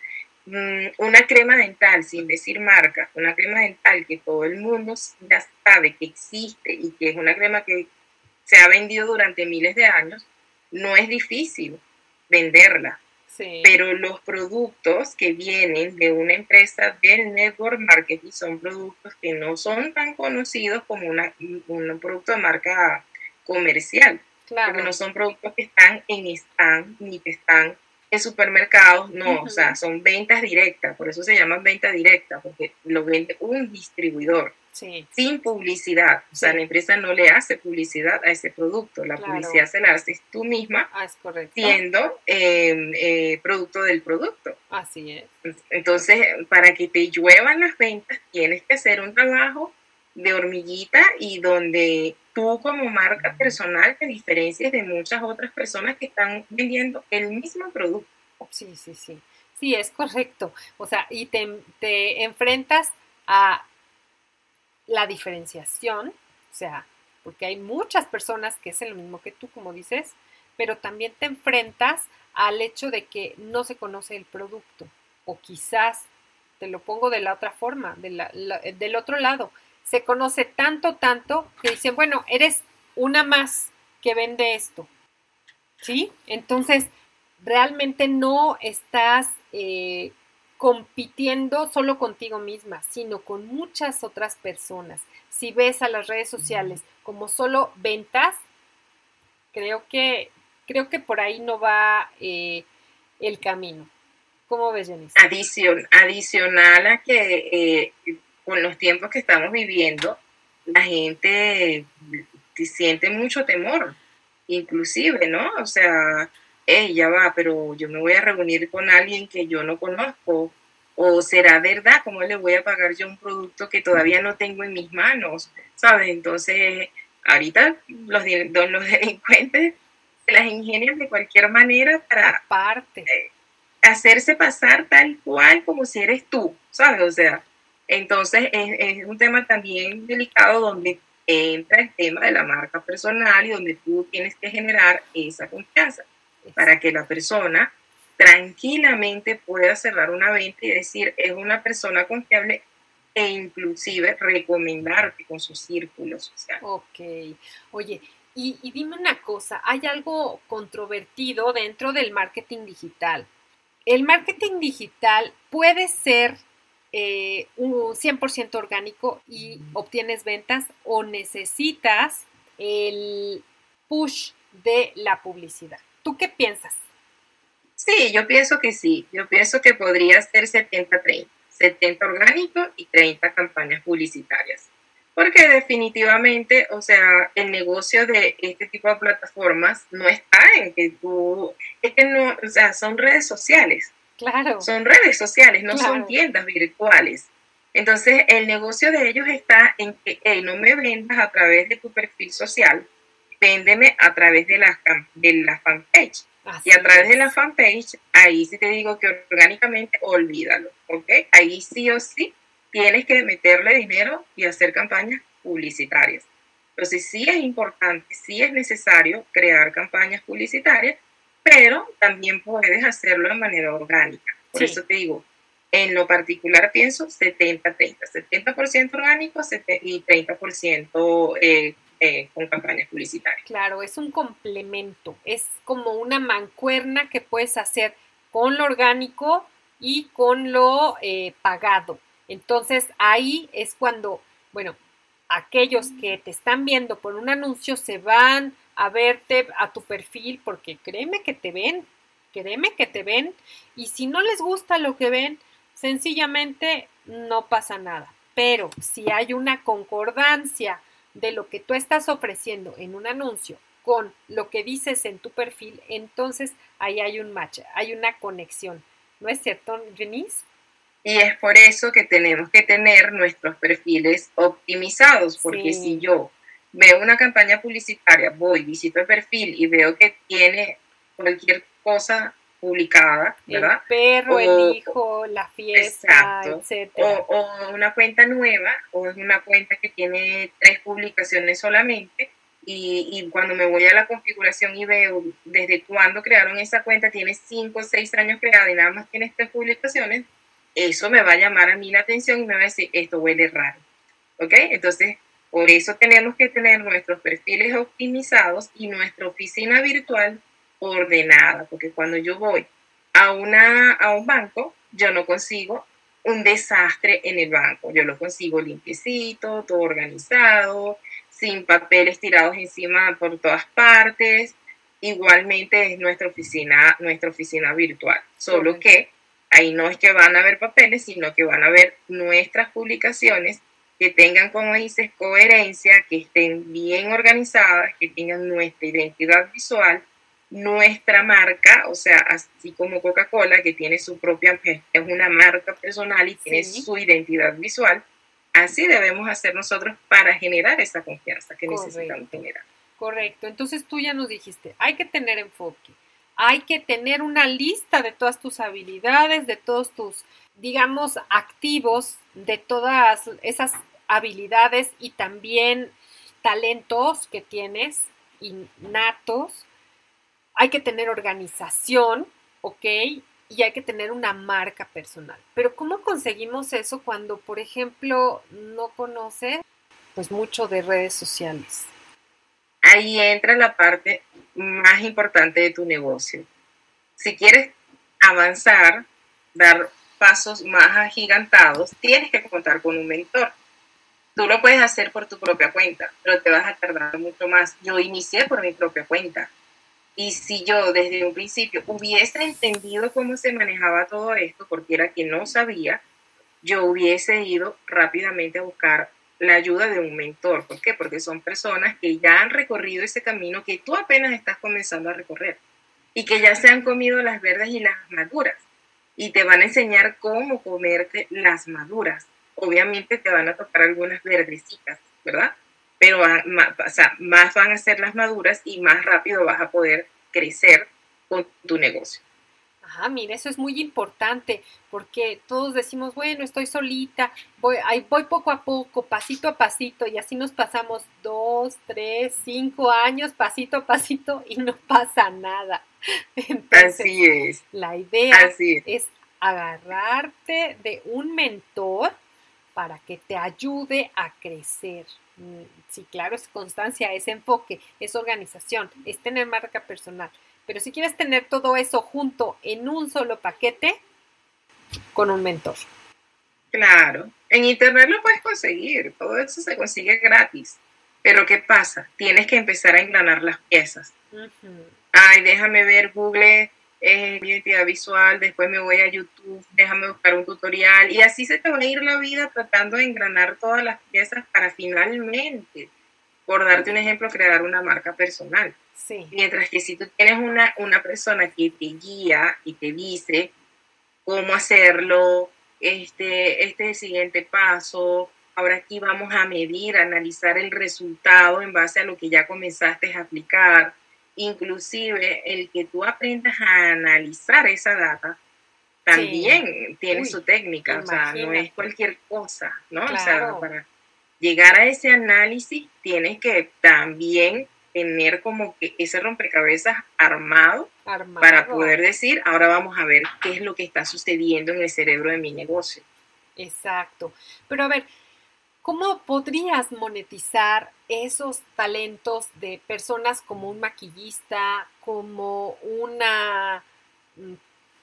Mm, una crema dental, sin decir marca, una crema dental que todo el mundo ya sabe que existe y que es una crema que se ha vendido durante miles de años, no es difícil venderla. Pero los productos que vienen de una empresa del network marketing son productos que no son tan conocidos como una, un producto de marca comercial. Porque no son productos que están en stand ni que están en supermercados, no, o sea, son ventas directas, por eso se llaman venta directa, porque lo vende un distribuidor. Sin publicidad. O sea, la empresa no le hace publicidad a ese producto, la publicidad se la haces tú misma, ah, siendo em, eh, producto del producto. Así es. Entonces, para que te lluevan las ventas, tienes que hacer un trabajo de hormiguita y donde tú como marca personal te diferencias de muchas otras personas que están vendiendo el mismo producto. Sí, sí, sí. Sí, es correcto. O sea, y te, te enfrentas a la diferenciación, o sea, porque hay muchas personas que hacen lo mismo que tú, como dices, pero también te enfrentas al hecho de que no se conoce el producto, o quizás, te lo pongo de la otra forma, del otro lado, se conoce tanto, tanto, que dicen, bueno, eres una más que vende esto, ¿sí? Entonces, realmente no estás eh, compitiendo solo contigo misma, sino con muchas otras personas. Si ves a las redes sociales como solo ventas, creo que, creo que por ahí no va eh, el camino. ¿Cómo ves, Janice? adicional a que eh, con los tiempos que estamos viviendo, la gente siente mucho temor, inclusive, ¿no? O sea, ella va, pero yo me voy a reunir con alguien que yo no conozco, o será verdad, ¿cómo le voy a pagar yo un producto que todavía no tengo en mis manos? ¿Sabes? Entonces, ahorita los, los delincuentes se las ingenian de cualquier manera para. Eh, hacerse pasar tal cual como si eres tú, ¿sabes? O sea, entonces es, es un tema también delicado donde entra el tema de la marca personal y donde tú tienes que generar esa confianza para que la persona tranquilamente pueda cerrar una venta y decir, es una persona confiable e inclusive recomendarte con su círculo social. Ok, oye, y, dime una cosa, hay algo controvertido dentro del marketing digital. El marketing digital puede ser eh, un 100% orgánico y obtienes ventas o necesitas el push de la publicidad. ¿Tú qué piensas? Sí, yo pienso que sí. Yo pienso que podría ser 70-30. 70 orgánico y 30 campañas publicitarias. Porque definitivamente, o sea, el negocio de este tipo de plataformas no está en que tú, es que no, o sea, son redes sociales. Claro. Son redes sociales, no son tiendas virtuales. Entonces, el negocio de ellos está en que, hey, no me vendas a través de tu perfil social, véndeme a través de la, de la fanpage. y a través de la fanpage, ahí sí te digo que orgánicamente olvídalo, ¿ok? Ahí sí o sí tienes que meterle dinero y hacer campañas publicitarias. Entonces sí es importante, sí es necesario crear campañas publicitarias, pero también puedes hacerlo de manera orgánica. Por eso te digo, en lo particular pienso 70-30, 70%, orgánico y 30% eh, eh, con campañas publicitarias. Claro, es un complemento, es como una mancuerna que puedes hacer con lo orgánico y con lo eh, pagado. Entonces ahí es cuando, bueno, aquellos que te están viendo por un anuncio se van a verte a tu perfil porque créeme que te ven, créeme que te ven y si no les gusta lo que ven, sencillamente no pasa nada. Pero si hay una concordancia de lo que tú estás ofreciendo en un anuncio con lo que dices en tu perfil, entonces ahí hay un match, hay una conexión. ¿No es cierto, Denise? Y es por eso que tenemos que tener nuestros perfiles optimizados, porque si yo veo una campaña publicitaria, voy, visito el perfil y veo que tiene cualquier cosa publicada, ¿verdad? El perro, el hijo, la fiesta, etc. O, una cuenta nueva, o es una cuenta que tiene tres publicaciones solamente, y, y, cuando me voy a la configuración y veo desde cuándo crearon esa cuenta, tiene cinco o seis años creada y nada más tiene tres publicaciones, eso me va a llamar a mí la atención y me va a decir, esto huele raro. ¿Ok? Entonces, por eso tenemos que tener nuestros perfiles optimizados y nuestra oficina virtual ordenada, porque cuando yo voy a, una, a un banco, yo no consigo un desastre en el banco, yo lo consigo limpiecito, todo organizado, sin papeles tirados encima por todas partes. Igualmente es nuestra oficina, nuestra oficina virtual, solo que ahí no es que van a haber papeles, sino que van a ver nuestras publicaciones que tengan, como dices, coherencia, que estén bien organizadas, que tengan nuestra identidad visual, nuestra marca, o sea, así como Coca-Cola, que tiene su propia, es una marca personal y tiene su identidad visual, así debemos hacer nosotros para generar esa confianza que necesitamos generar. Correcto, entonces tú ya nos dijiste, hay que tener enfoque, hay que tener una lista de todas tus habilidades, de todos tus, digamos, activos, de todas esas habilidades y también talentos que tienes innatos. Hay que tener organización, ¿ok? Y hay que tener una marca personal. Pero ¿cómo conseguimos eso cuando, por ejemplo, no conoces pues mucho de redes sociales? Ahí entra la parte más importante de tu negocio. Si quieres avanzar, dar pasos más agigantados, tienes que contar con un mentor. Tú lo puedes hacer por tu propia cuenta, pero te vas a tardar mucho más. Yo inicié por mi propia cuenta. Y si yo desde un principio hubiese entendido cómo se manejaba todo esto, porque era que no sabía, yo hubiese ido rápidamente a buscar la ayuda de un mentor. ¿Por qué? Porque son personas que ya han recorrido ese camino que tú apenas estás comenzando a recorrer y que ya se han comido las verdes y las maduras y te van a enseñar cómo comerte las maduras. Obviamente te van a tocar algunas verdecitas, ¿verdad? Pero más, más van a ser las maduras y más rápido vas a poder crecer con tu negocio. Ah, mira, eso es muy importante porque todos decimos, bueno, estoy solita, voy, voy poco a poco, pasito a pasito, y así nos pasamos dos, tres, cinco años, pasito a pasito, y no pasa nada. así es. La idea es agarrarte de un mentor para que te ayude a crecer. Mm, sí, claro, es constancia, es enfoque, es organización, es tener marca personal. Pero si quieres tener todo eso junto en un solo paquete, con un mentor. Claro, en internet lo puedes conseguir, todo eso se consigue gratis. Pero ¿qué pasa? Tienes que empezar a engranar las piezas. Ay, déjame ver Google eh, identidad visual, después me voy a YouTube, déjame buscar un tutorial y así se te va a ir la vida tratando de engranar todas las piezas para finalmente, por darte un ejemplo, crear una marca personal. Mientras que si tú tienes una, una persona que te guía y te dice cómo hacerlo, este, este es el siguiente paso, ahora aquí vamos a medir, analizar el resultado en base a lo que ya comenzaste a aplicar, inclusive el que tú aprendas a analizar esa data, también tiene su técnica, o sea, no es cualquier cosa, ¿no? O sea, para llegar a ese análisis tienes que también tener como que ese rompecabezas armado, para poder decir, ahora vamos a ver qué es lo que está sucediendo en el cerebro de mi negocio. Exacto. Pero a ver, ¿cómo podrías monetizar esos talentos de personas como un maquillista, como una mm,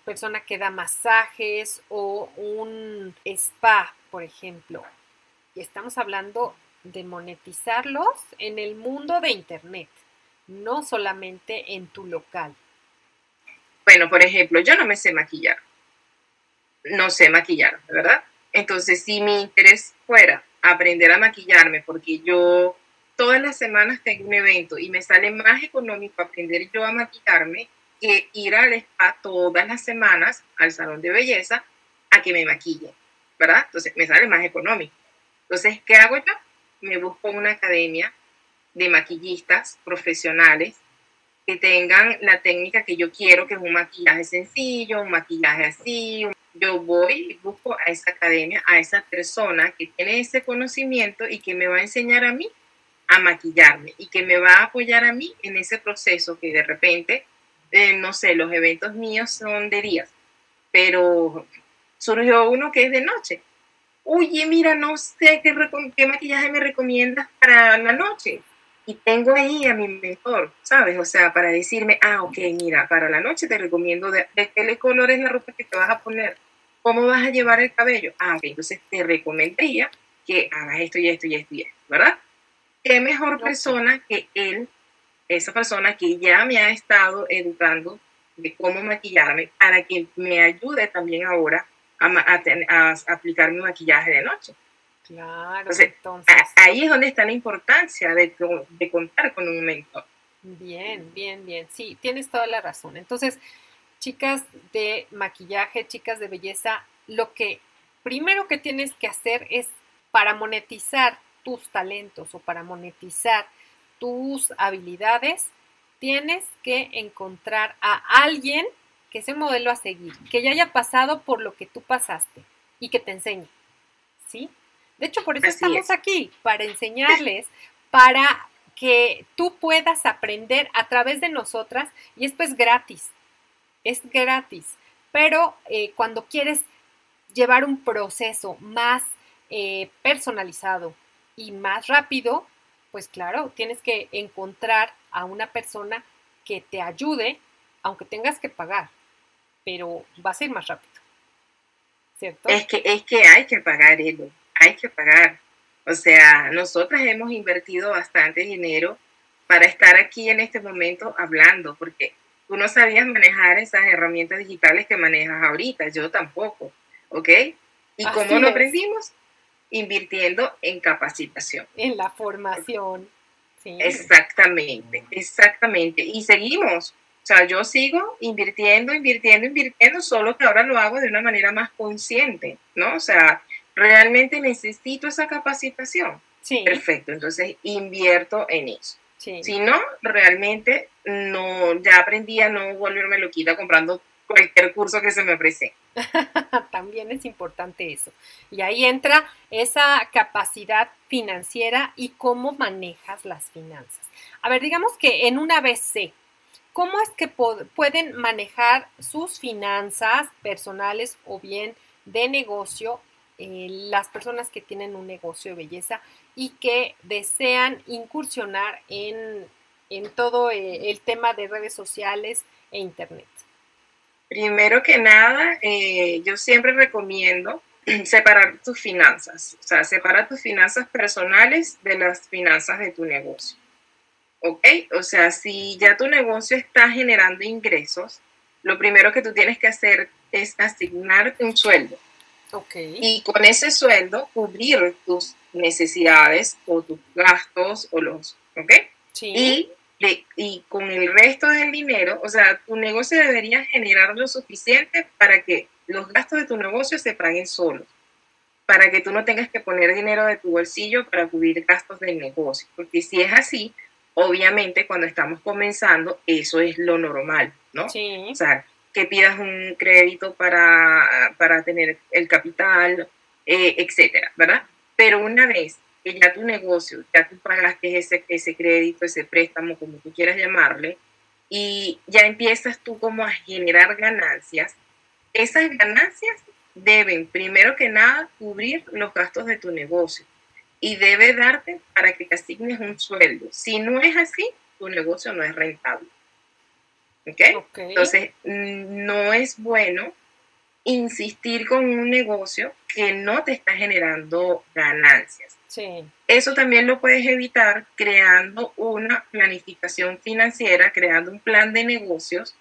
persona que da masajes o un spa, por ejemplo? Y estamos hablando de monetizarlos en el mundo de Internet, no solamente en tu local. Bueno, por ejemplo, yo no me sé maquillar. No sé maquillar, ¿verdad? Entonces, si mi interés fuera aprender a maquillarme, porque yo todas las semanas tengo un evento y me sale más económico aprender yo a maquillarme que ir al spa todas las semanas al salón de belleza a que me maquille, ¿verdad? Entonces, me sale más económico. Entonces, ¿qué hago yo? me busco una academia de maquillistas profesionales que tengan la técnica que yo quiero, que es un maquillaje sencillo, un maquillaje así. Yo voy y busco a esa academia, a esa persona que tiene ese conocimiento y que me va a enseñar a mí a maquillarme y que me va a apoyar a mí en ese proceso que de repente, eh, no sé, los eventos míos son de días, pero surgió uno que es de noche oye, mira, no sé qué, qué maquillaje me recomiendas para la noche. Y tengo ahí a mi mentor, ¿sabes? O sea, para decirme, ah, ok, mira, para la noche te recomiendo de, qué color es la ropa que te vas a poner, cómo vas a llevar el cabello. Ah, ok, entonces te recomendaría que hagas esto y esto y esto y esto, ¿verdad? ¿Qué mejor persona que él, esa persona que ya me ha estado educando de cómo maquillarme para que me ayude también ahora a, aplicar mi maquillaje de noche. Claro, entonces, ahí es donde está la importancia de, de contar con un mentor. Bien, bien, bien. Sí, tienes toda la razón. Entonces, chicas de maquillaje, chicas de belleza, lo que primero que tienes que hacer es para monetizar tus talentos o para monetizar tus habilidades, tienes que encontrar a alguien que sea modelo a seguir, que ya haya pasado por lo que tú pasaste y que te enseñe. ¿Sí? De hecho, por eso estamos aquí, para enseñarles, para que tú puedas aprender a través de nosotras y esto es gratis, es gratis, pero eh, cuando quieres llevar un proceso más eh, personalizado y más rápido, pues claro, tienes que encontrar a una persona que te ayude, aunque tengas que pagar, pero va a ser más rápido. ¿Cierto? Es que, es que hay que pagar, Elo, hay que pagar. O sea, nosotras hemos invertido bastante dinero para estar aquí en este momento hablando, porque tú no sabías manejar esas herramientas digitales que manejas ahorita, yo tampoco, ¿ok? ¿Y cómo lo aprendimos? Invirtiendo en capacitación. En la formación. Sí. Exactamente, exactamente. Y seguimos. O sea, yo sigo invirtiendo, invirtiendo, invirtiendo, solo que ahora lo hago de una manera más consciente, ¿no? O sea, realmente necesito esa capacitación. Sí. Perfecto, entonces invierto en eso. Si no, realmente no, ya aprendí a no volverme loquita comprando cualquier curso que se me ofrece. También es importante eso. Y ahí entra esa capacidad financiera y cómo manejas las finanzas. A ver, digamos que en una BC, ¿cómo es que pueden manejar sus finanzas personales o bien de negocio eh, las personas que tienen un negocio de belleza y que desean incursionar en, todo eh, el tema de redes sociales e internet? Primero que nada, eh, yo siempre recomiendo separar tus finanzas, o sea, separa tus finanzas personales de las finanzas de tu negocio. ¿Ok? O sea, si ya tu negocio está generando ingresos, lo primero que tú tienes que hacer es asignarte un sueldo. Y con ese sueldo cubrir tus necesidades o tus gastos o los, ¿ok? Sí. Y, y con el resto del dinero, o sea, tu negocio debería generar lo suficiente para que los gastos de tu negocio se paguen solos, para que tú no tengas que poner dinero de tu bolsillo para cubrir gastos del negocio, porque si es así, obviamente cuando estamos comenzando, eso es lo normal, ¿no? Sí. O sea, que pidas un crédito para, tener el capital, eh, etcétera, ¿verdad? Pero una vez que ya tu negocio, ya tú pagaste ese, ese crédito, ese préstamo, como tú quieras llamarle, y ya empiezas tú como a generar ganancias, esas ganancias deben, primero que nada, cubrir los gastos de tu negocio y debe darte para que te asignes un sueldo. Si no es así, tu negocio no es rentable. Entonces, no es bueno insistir con un negocio que no te está generando ganancias. Eso también lo puedes evitar creando una planificación financiera, creando un plan de negocios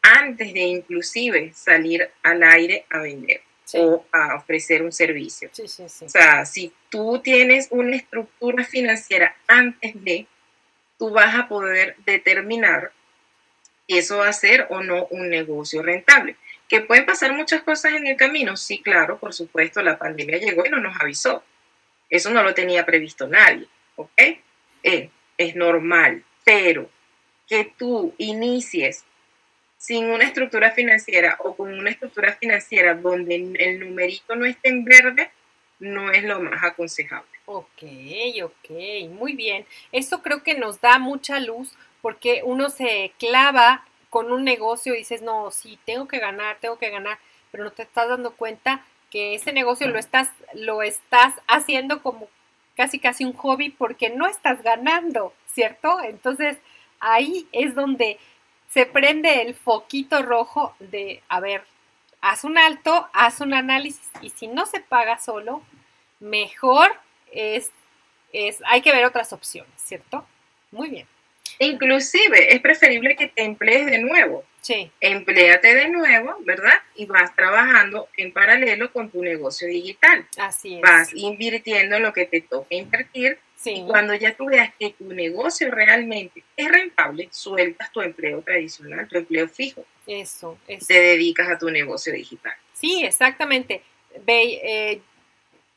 antes de inclusive salir al aire a vender o a ofrecer un servicio. o sea, si tú tienes una estructura financiera antes de, tú vas a poder determinar eso va a ser o no un negocio rentable. ¿Que pueden pasar muchas cosas en el camino? Sí, claro, por supuesto, la pandemia llegó y no nos avisó. Eso no lo tenía previsto nadie, ¿ok? Eh, es normal, pero que tú inicies sin una estructura financiera o con una estructura financiera donde el numerito no esté en verde, no es lo más aconsejable. Ok, ok, muy bien. Eso creo que nos da mucha luz porque uno se clava con un negocio dices, no, sí, tengo que ganar, tengo que ganar, pero no te estás dando cuenta que ese negocio lo estás, lo estás haciendo como casi casi un hobby porque no estás ganando, ¿cierto? Entonces ahí es donde se prende el foquito rojo de, a ver, haz un alto, haz un análisis y si no se paga solo, mejor es, es hay que ver otras opciones, ¿cierto? Muy bien. Inclusive es preferible que te emplees de nuevo. Sí. Empléate de nuevo, ¿verdad? Y vas trabajando en paralelo con tu negocio digital. Así es. Vas invirtiendo en lo que te toca invertir. Sí. Y cuando ya tú veas que tu negocio realmente es rentable, sueltas tu empleo tradicional, tu empleo fijo. Eso, eso. Te dedicas a tu negocio digital. Sí, exactamente. Ve, eh,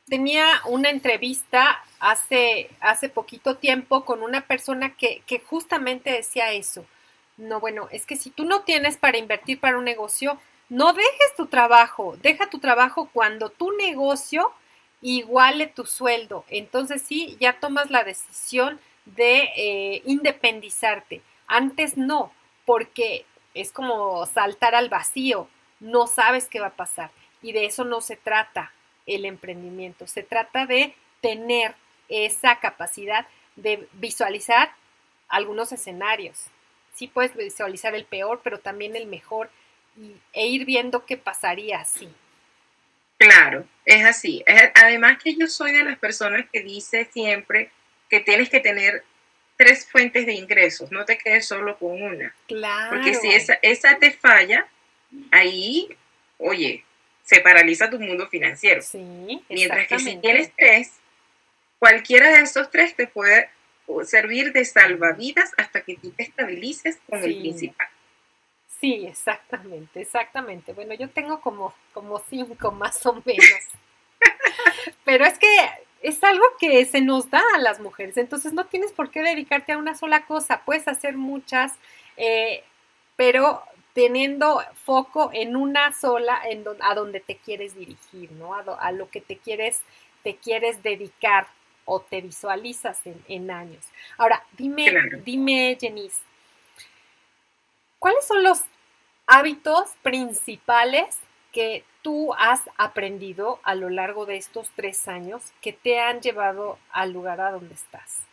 tenía una entrevista hace, hace poquito tiempo con una persona que, justamente decía eso. No, bueno, es que si tú no tienes para invertir para un negocio, no dejes tu trabajo, deja tu trabajo cuando tu negocio iguale tu sueldo. Entonces sí, ya tomas la decisión de eh, independizarte. Antes no, porque es como saltar al vacío, no sabes qué va a pasar. Y de eso no se trata el emprendimiento. Se trata de tener esa capacidad de visualizar algunos escenarios. Sí puedes visualizar el peor, pero también el mejor e ir viendo qué pasaría así. Claro, es así. Además que yo soy de las personas que dice siempre que tienes que tener tres fuentes de ingresos, no te quedes solo con una. Claro. Porque si esa, esa te falla, ahí, oye, se paraliza tu mundo financiero. Sí, Mientras que si tienes tres, cualquiera de esos tres te puede servir de salvavidas hasta que tú te estabilices con el principal. Sí, exactamente, exactamente. Bueno, yo tengo como, como cinco más o menos. Pero es que es algo que se nos da a las mujeres, entonces no tienes por qué dedicarte a una sola cosa, puedes hacer muchas, eh, pero teniendo foco en una sola, en a donde te quieres dirigir, ¿no? A, lo que te quieres, te quieres dedicar o te visualizas en, años. Ahora, dime, dime, Jenice, ¿cuáles son los hábitos principales que tú has aprendido a lo largo de estos tres años que te han llevado al lugar a donde estás?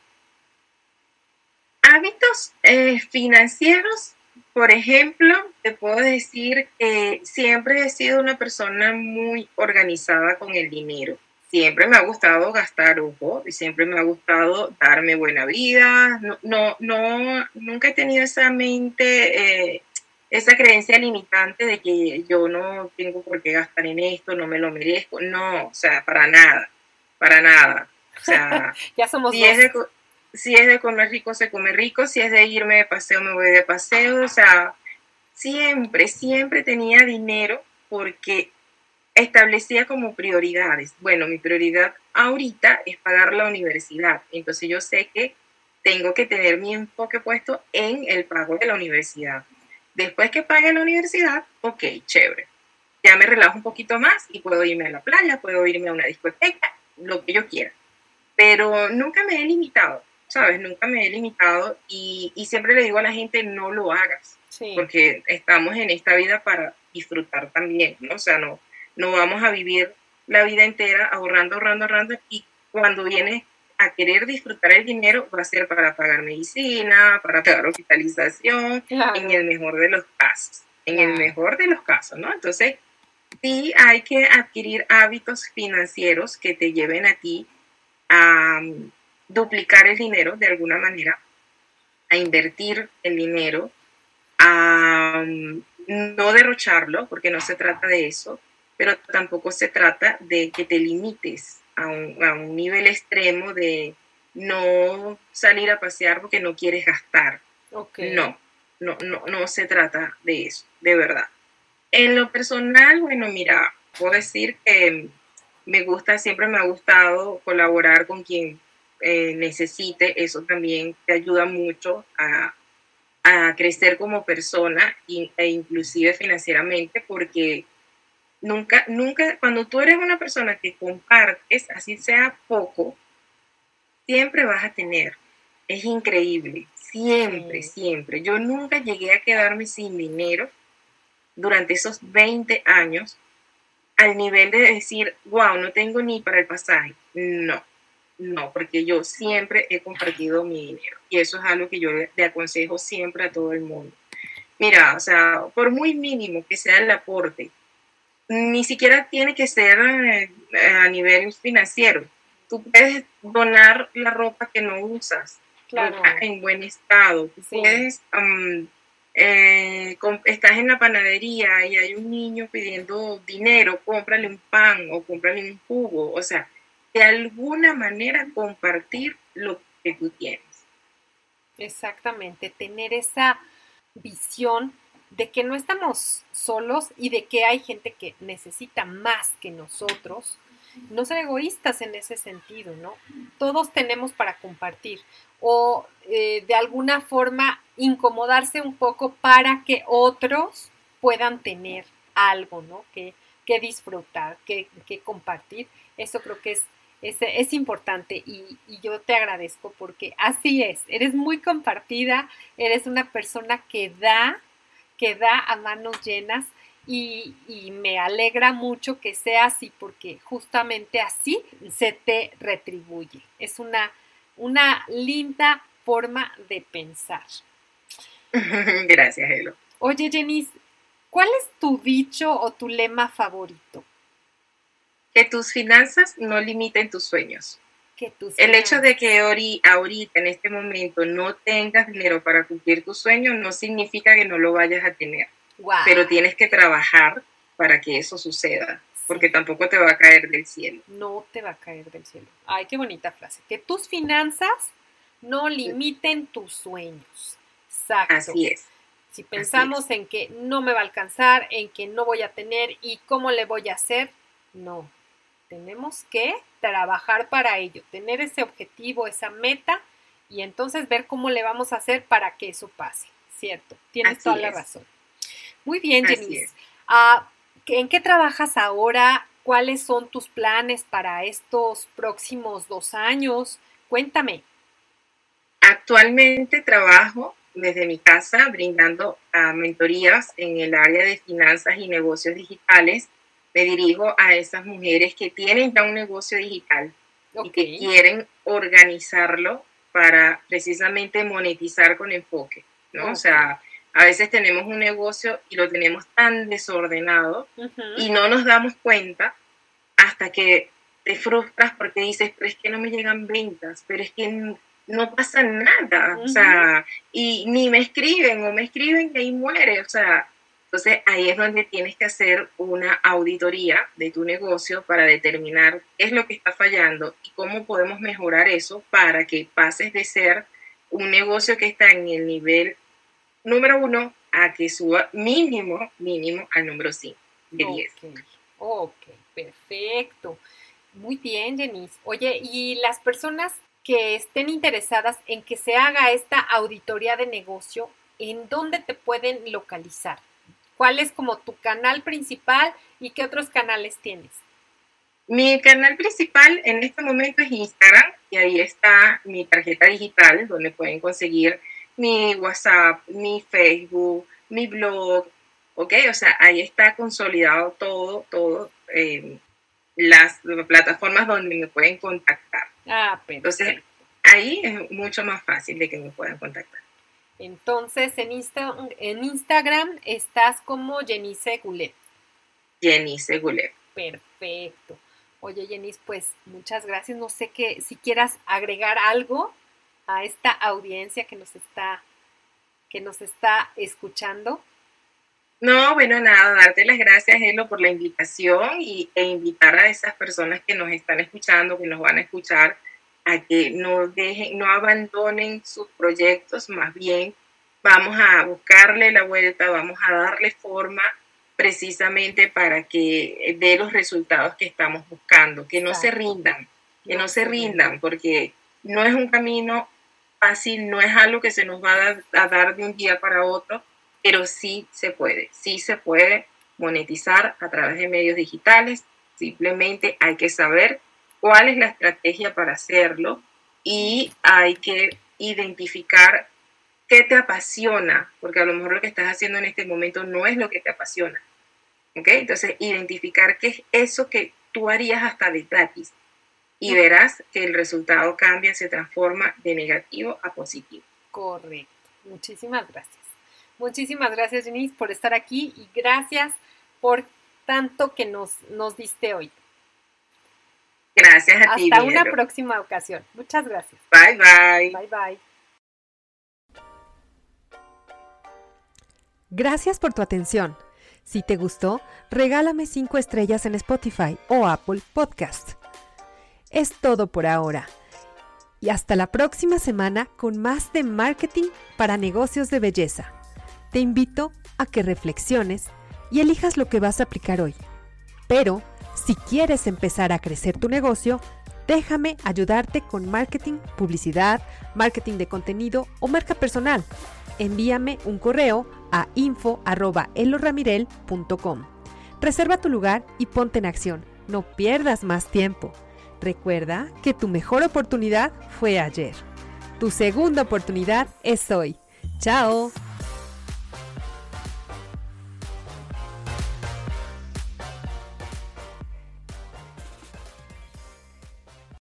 Hábitos eh, financieros por ejemplo, te puedo decir que siempre he sido una persona muy organizada con el dinero. Siempre me ha gustado gastar ojo y siempre me ha gustado darme buena vida. No, no, no nunca he tenido esa mente, eh, esa creencia limitante de que yo no tengo por qué gastar en esto, no me lo merezco. No, o sea, para nada, para nada. O sea, ya somos si es de comer rico, se come rico, si es de irme de paseo, me voy de paseo, o sea, siempre, siempre tenía dinero porque establecía como prioridades. Bueno, mi prioridad ahorita es pagar la universidad, entonces yo sé que tengo que tener mi enfoque puesto en el pago de la universidad. Después que pague la universidad, ok, chévere. Ya me relajo un poquito más y puedo irme a la playa, puedo irme a una discoteca, lo que yo quiera. Pero nunca me he limitado. ¿Sabes? Nunca me he limitado y, siempre le digo a la gente, no lo hagas, porque estamos en esta vida para disfrutar también, ¿no? O sea, no, no vamos a vivir la vida entera ahorrando, ahorrando, ahorrando y cuando vienes a querer disfrutar el dinero va a ser para pagar medicina, para pagar hospitalización, en el mejor de los casos, en el mejor de los casos, ¿no? Entonces, sí hay que adquirir hábitos financieros que te lleven a ti a duplicar el dinero de alguna manera, a invertir el dinero, a mm, no derrocharlo, porque no se trata de eso, pero tampoco se trata de que te limites a un, nivel extremo de no salir a pasear porque no quieres gastar. No, no, no, no se trata de eso, de verdad. En lo personal, bueno, mira, puedo decir que me gusta, siempre me ha gustado colaborar con quien eh, necesite, eso también te ayuda mucho a, crecer como persona e inclusive financieramente porque nunca, nunca, cuando tú eres una persona que compartes, así sea poco, siempre vas a tener. Es increíble, siempre, siempre. Yo nunca llegué a quedarme sin dinero durante esos 20 años al nivel de decir, wow, no tengo ni para el pasaje. No, no, porque yo siempre he compartido mi dinero y eso es algo que yo le, aconsejo siempre a todo el mundo. Mira, o sea, por muy mínimo que sea el aporte, ni siquiera tiene que ser eh, a nivel financiero. Tú puedes donar la ropa que no usas en buen estado. puedes eh, estás en la panadería y hay un niño pidiendo dinero, cómprale un pan o cómprale un jugo. O sea, de alguna manera compartir lo que tú tienes. Exactamente, tener esa visión de que no estamos solos y de que hay gente que necesita más que nosotros. No ser egoístas en ese sentido, ¿no? Todos tenemos para compartir o eh, de alguna forma incomodarse un poco para que otros puedan tener algo, ¿no? Que, que disfrutar, que, que, compartir. Eso creo que es, es, es importante y, y, yo te agradezco porque así es, eres muy compartida, eres una persona que da, que da a manos llenas y, y me alegra mucho que sea así porque justamente así se te retribuye. Es una, una linda forma de pensar. Gracias, Elo. Oye, Jenis, ¿cuál es tu dicho o tu lema favorito? Que tus finanzas no limiten tus sueños. el hecho de que ahorita, en este momento, no tengas dinero para cumplir tus sueños no significa que no lo vayas a tener. Pero tienes que trabajar para que eso suceda, porque tampoco te va a caer del cielo. No te va a caer del cielo. Ay, qué bonita frase. Que tus finanzas no limiten tus sueños. Exacto. Así es. Si pensamos en que no me va a alcanzar, en que no voy a tener y cómo le voy a hacer, no. Tenemos que trabajar para ello, tener ese objetivo, esa meta y entonces ver cómo le vamos a hacer para que eso pase. Cierto, tienes toda la razón. Muy bien, Jenny. Ah, ¿En qué trabajas ahora? ¿Cuáles son tus planes para estos próximos dos años? Cuéntame. Actualmente trabajo desde mi casa brindando uh, mentorías en el área de finanzas y negocios digitales. Me dirijo a esas mujeres que tienen ya un negocio digital y que quieren organizarlo para precisamente monetizar con enfoque, ¿no? O sea, a veces tenemos un negocio y lo tenemos tan desordenado y no nos damos cuenta hasta que te frustras porque dices, pero es que no me llegan ventas, pero es que no pasa nada, o sea, y ni me escriben o me escriben y ahí muere, o sea, entonces ahí es donde tienes que hacer una auditoría de tu negocio para determinar qué es lo que está fallando y cómo podemos mejorar eso para que pases de ser un negocio que está en el nivel número uno a que suba mínimo, mínimo al número 5 de 10. ok, perfecto. Muy bien, Denise. Oye, ¿y las personas que estén interesadas en que se haga esta auditoría de negocio, ¿en dónde te pueden localizar? ¿Cuál es como tu canal principal y qué otros canales tienes? Mi canal principal en este momento es Instagram y ahí está mi tarjeta digital donde pueden conseguir mi WhatsApp, mi Facebook, mi blog, ¿ok? O sea, ahí está consolidado todo, todo, eh, las plataformas donde me pueden contactar. Ah, Entonces, ahí es mucho más fácil de que me puedan contactar. Entonces, en, en Instagram estás como Jenice Gulet. Jenice Gulet. Perfecto. Oye, Jenis, pues muchas gracias. No sé que si quieras agregar algo a esta audiencia que nos está, que nos está escuchando. No, bueno, nada, darte las gracias, Elo, por la invitación y, e invitar a esas personas que nos están escuchando, que nos van a escuchar, a que no dejen, no abandonen sus proyectos, más bien vamos a buscarle la vuelta, vamos a darle forma precisamente para que dé los resultados que estamos buscando, que no se rindan, que no, se rindan, porque no es un camino fácil, no es algo que se nos va a dar de un día para otro, pero sí se puede, sí se puede monetizar a través de medios digitales, simplemente hay que saber cuál es la estrategia para hacerlo y hay que identificar qué te apasiona, porque a lo mejor lo que estás haciendo en este momento no es lo que te apasiona. ¿Ok? Entonces, identificar qué es eso que tú harías hasta de gratis y verás que el resultado cambia, se transforma de negativo a positivo. Correcto. Muchísimas gracias. Muchísimas gracias, Denise, por estar aquí y gracias por tanto que nos, nos diste hoy. Gracias a ti. Hasta una próxima ocasión. Muchas gracias. Bye, bye. Bye, bye. Gracias por tu atención. Si te gustó, regálame 5 estrellas en Spotify o Apple Podcast. Es todo por ahora. Y hasta la próxima semana con más de marketing para negocios de belleza. Te invito a que reflexiones y elijas lo que vas a aplicar hoy. Pero, si quieres empezar a crecer tu negocio, déjame ayudarte con marketing, publicidad, marketing de contenido o marca personal. Envíame un correo a info.eloramirel.com. Reserva tu lugar y ponte en acción. No pierdas más tiempo. Recuerda que tu mejor oportunidad fue ayer. Tu segunda oportunidad es hoy. ¡Chao!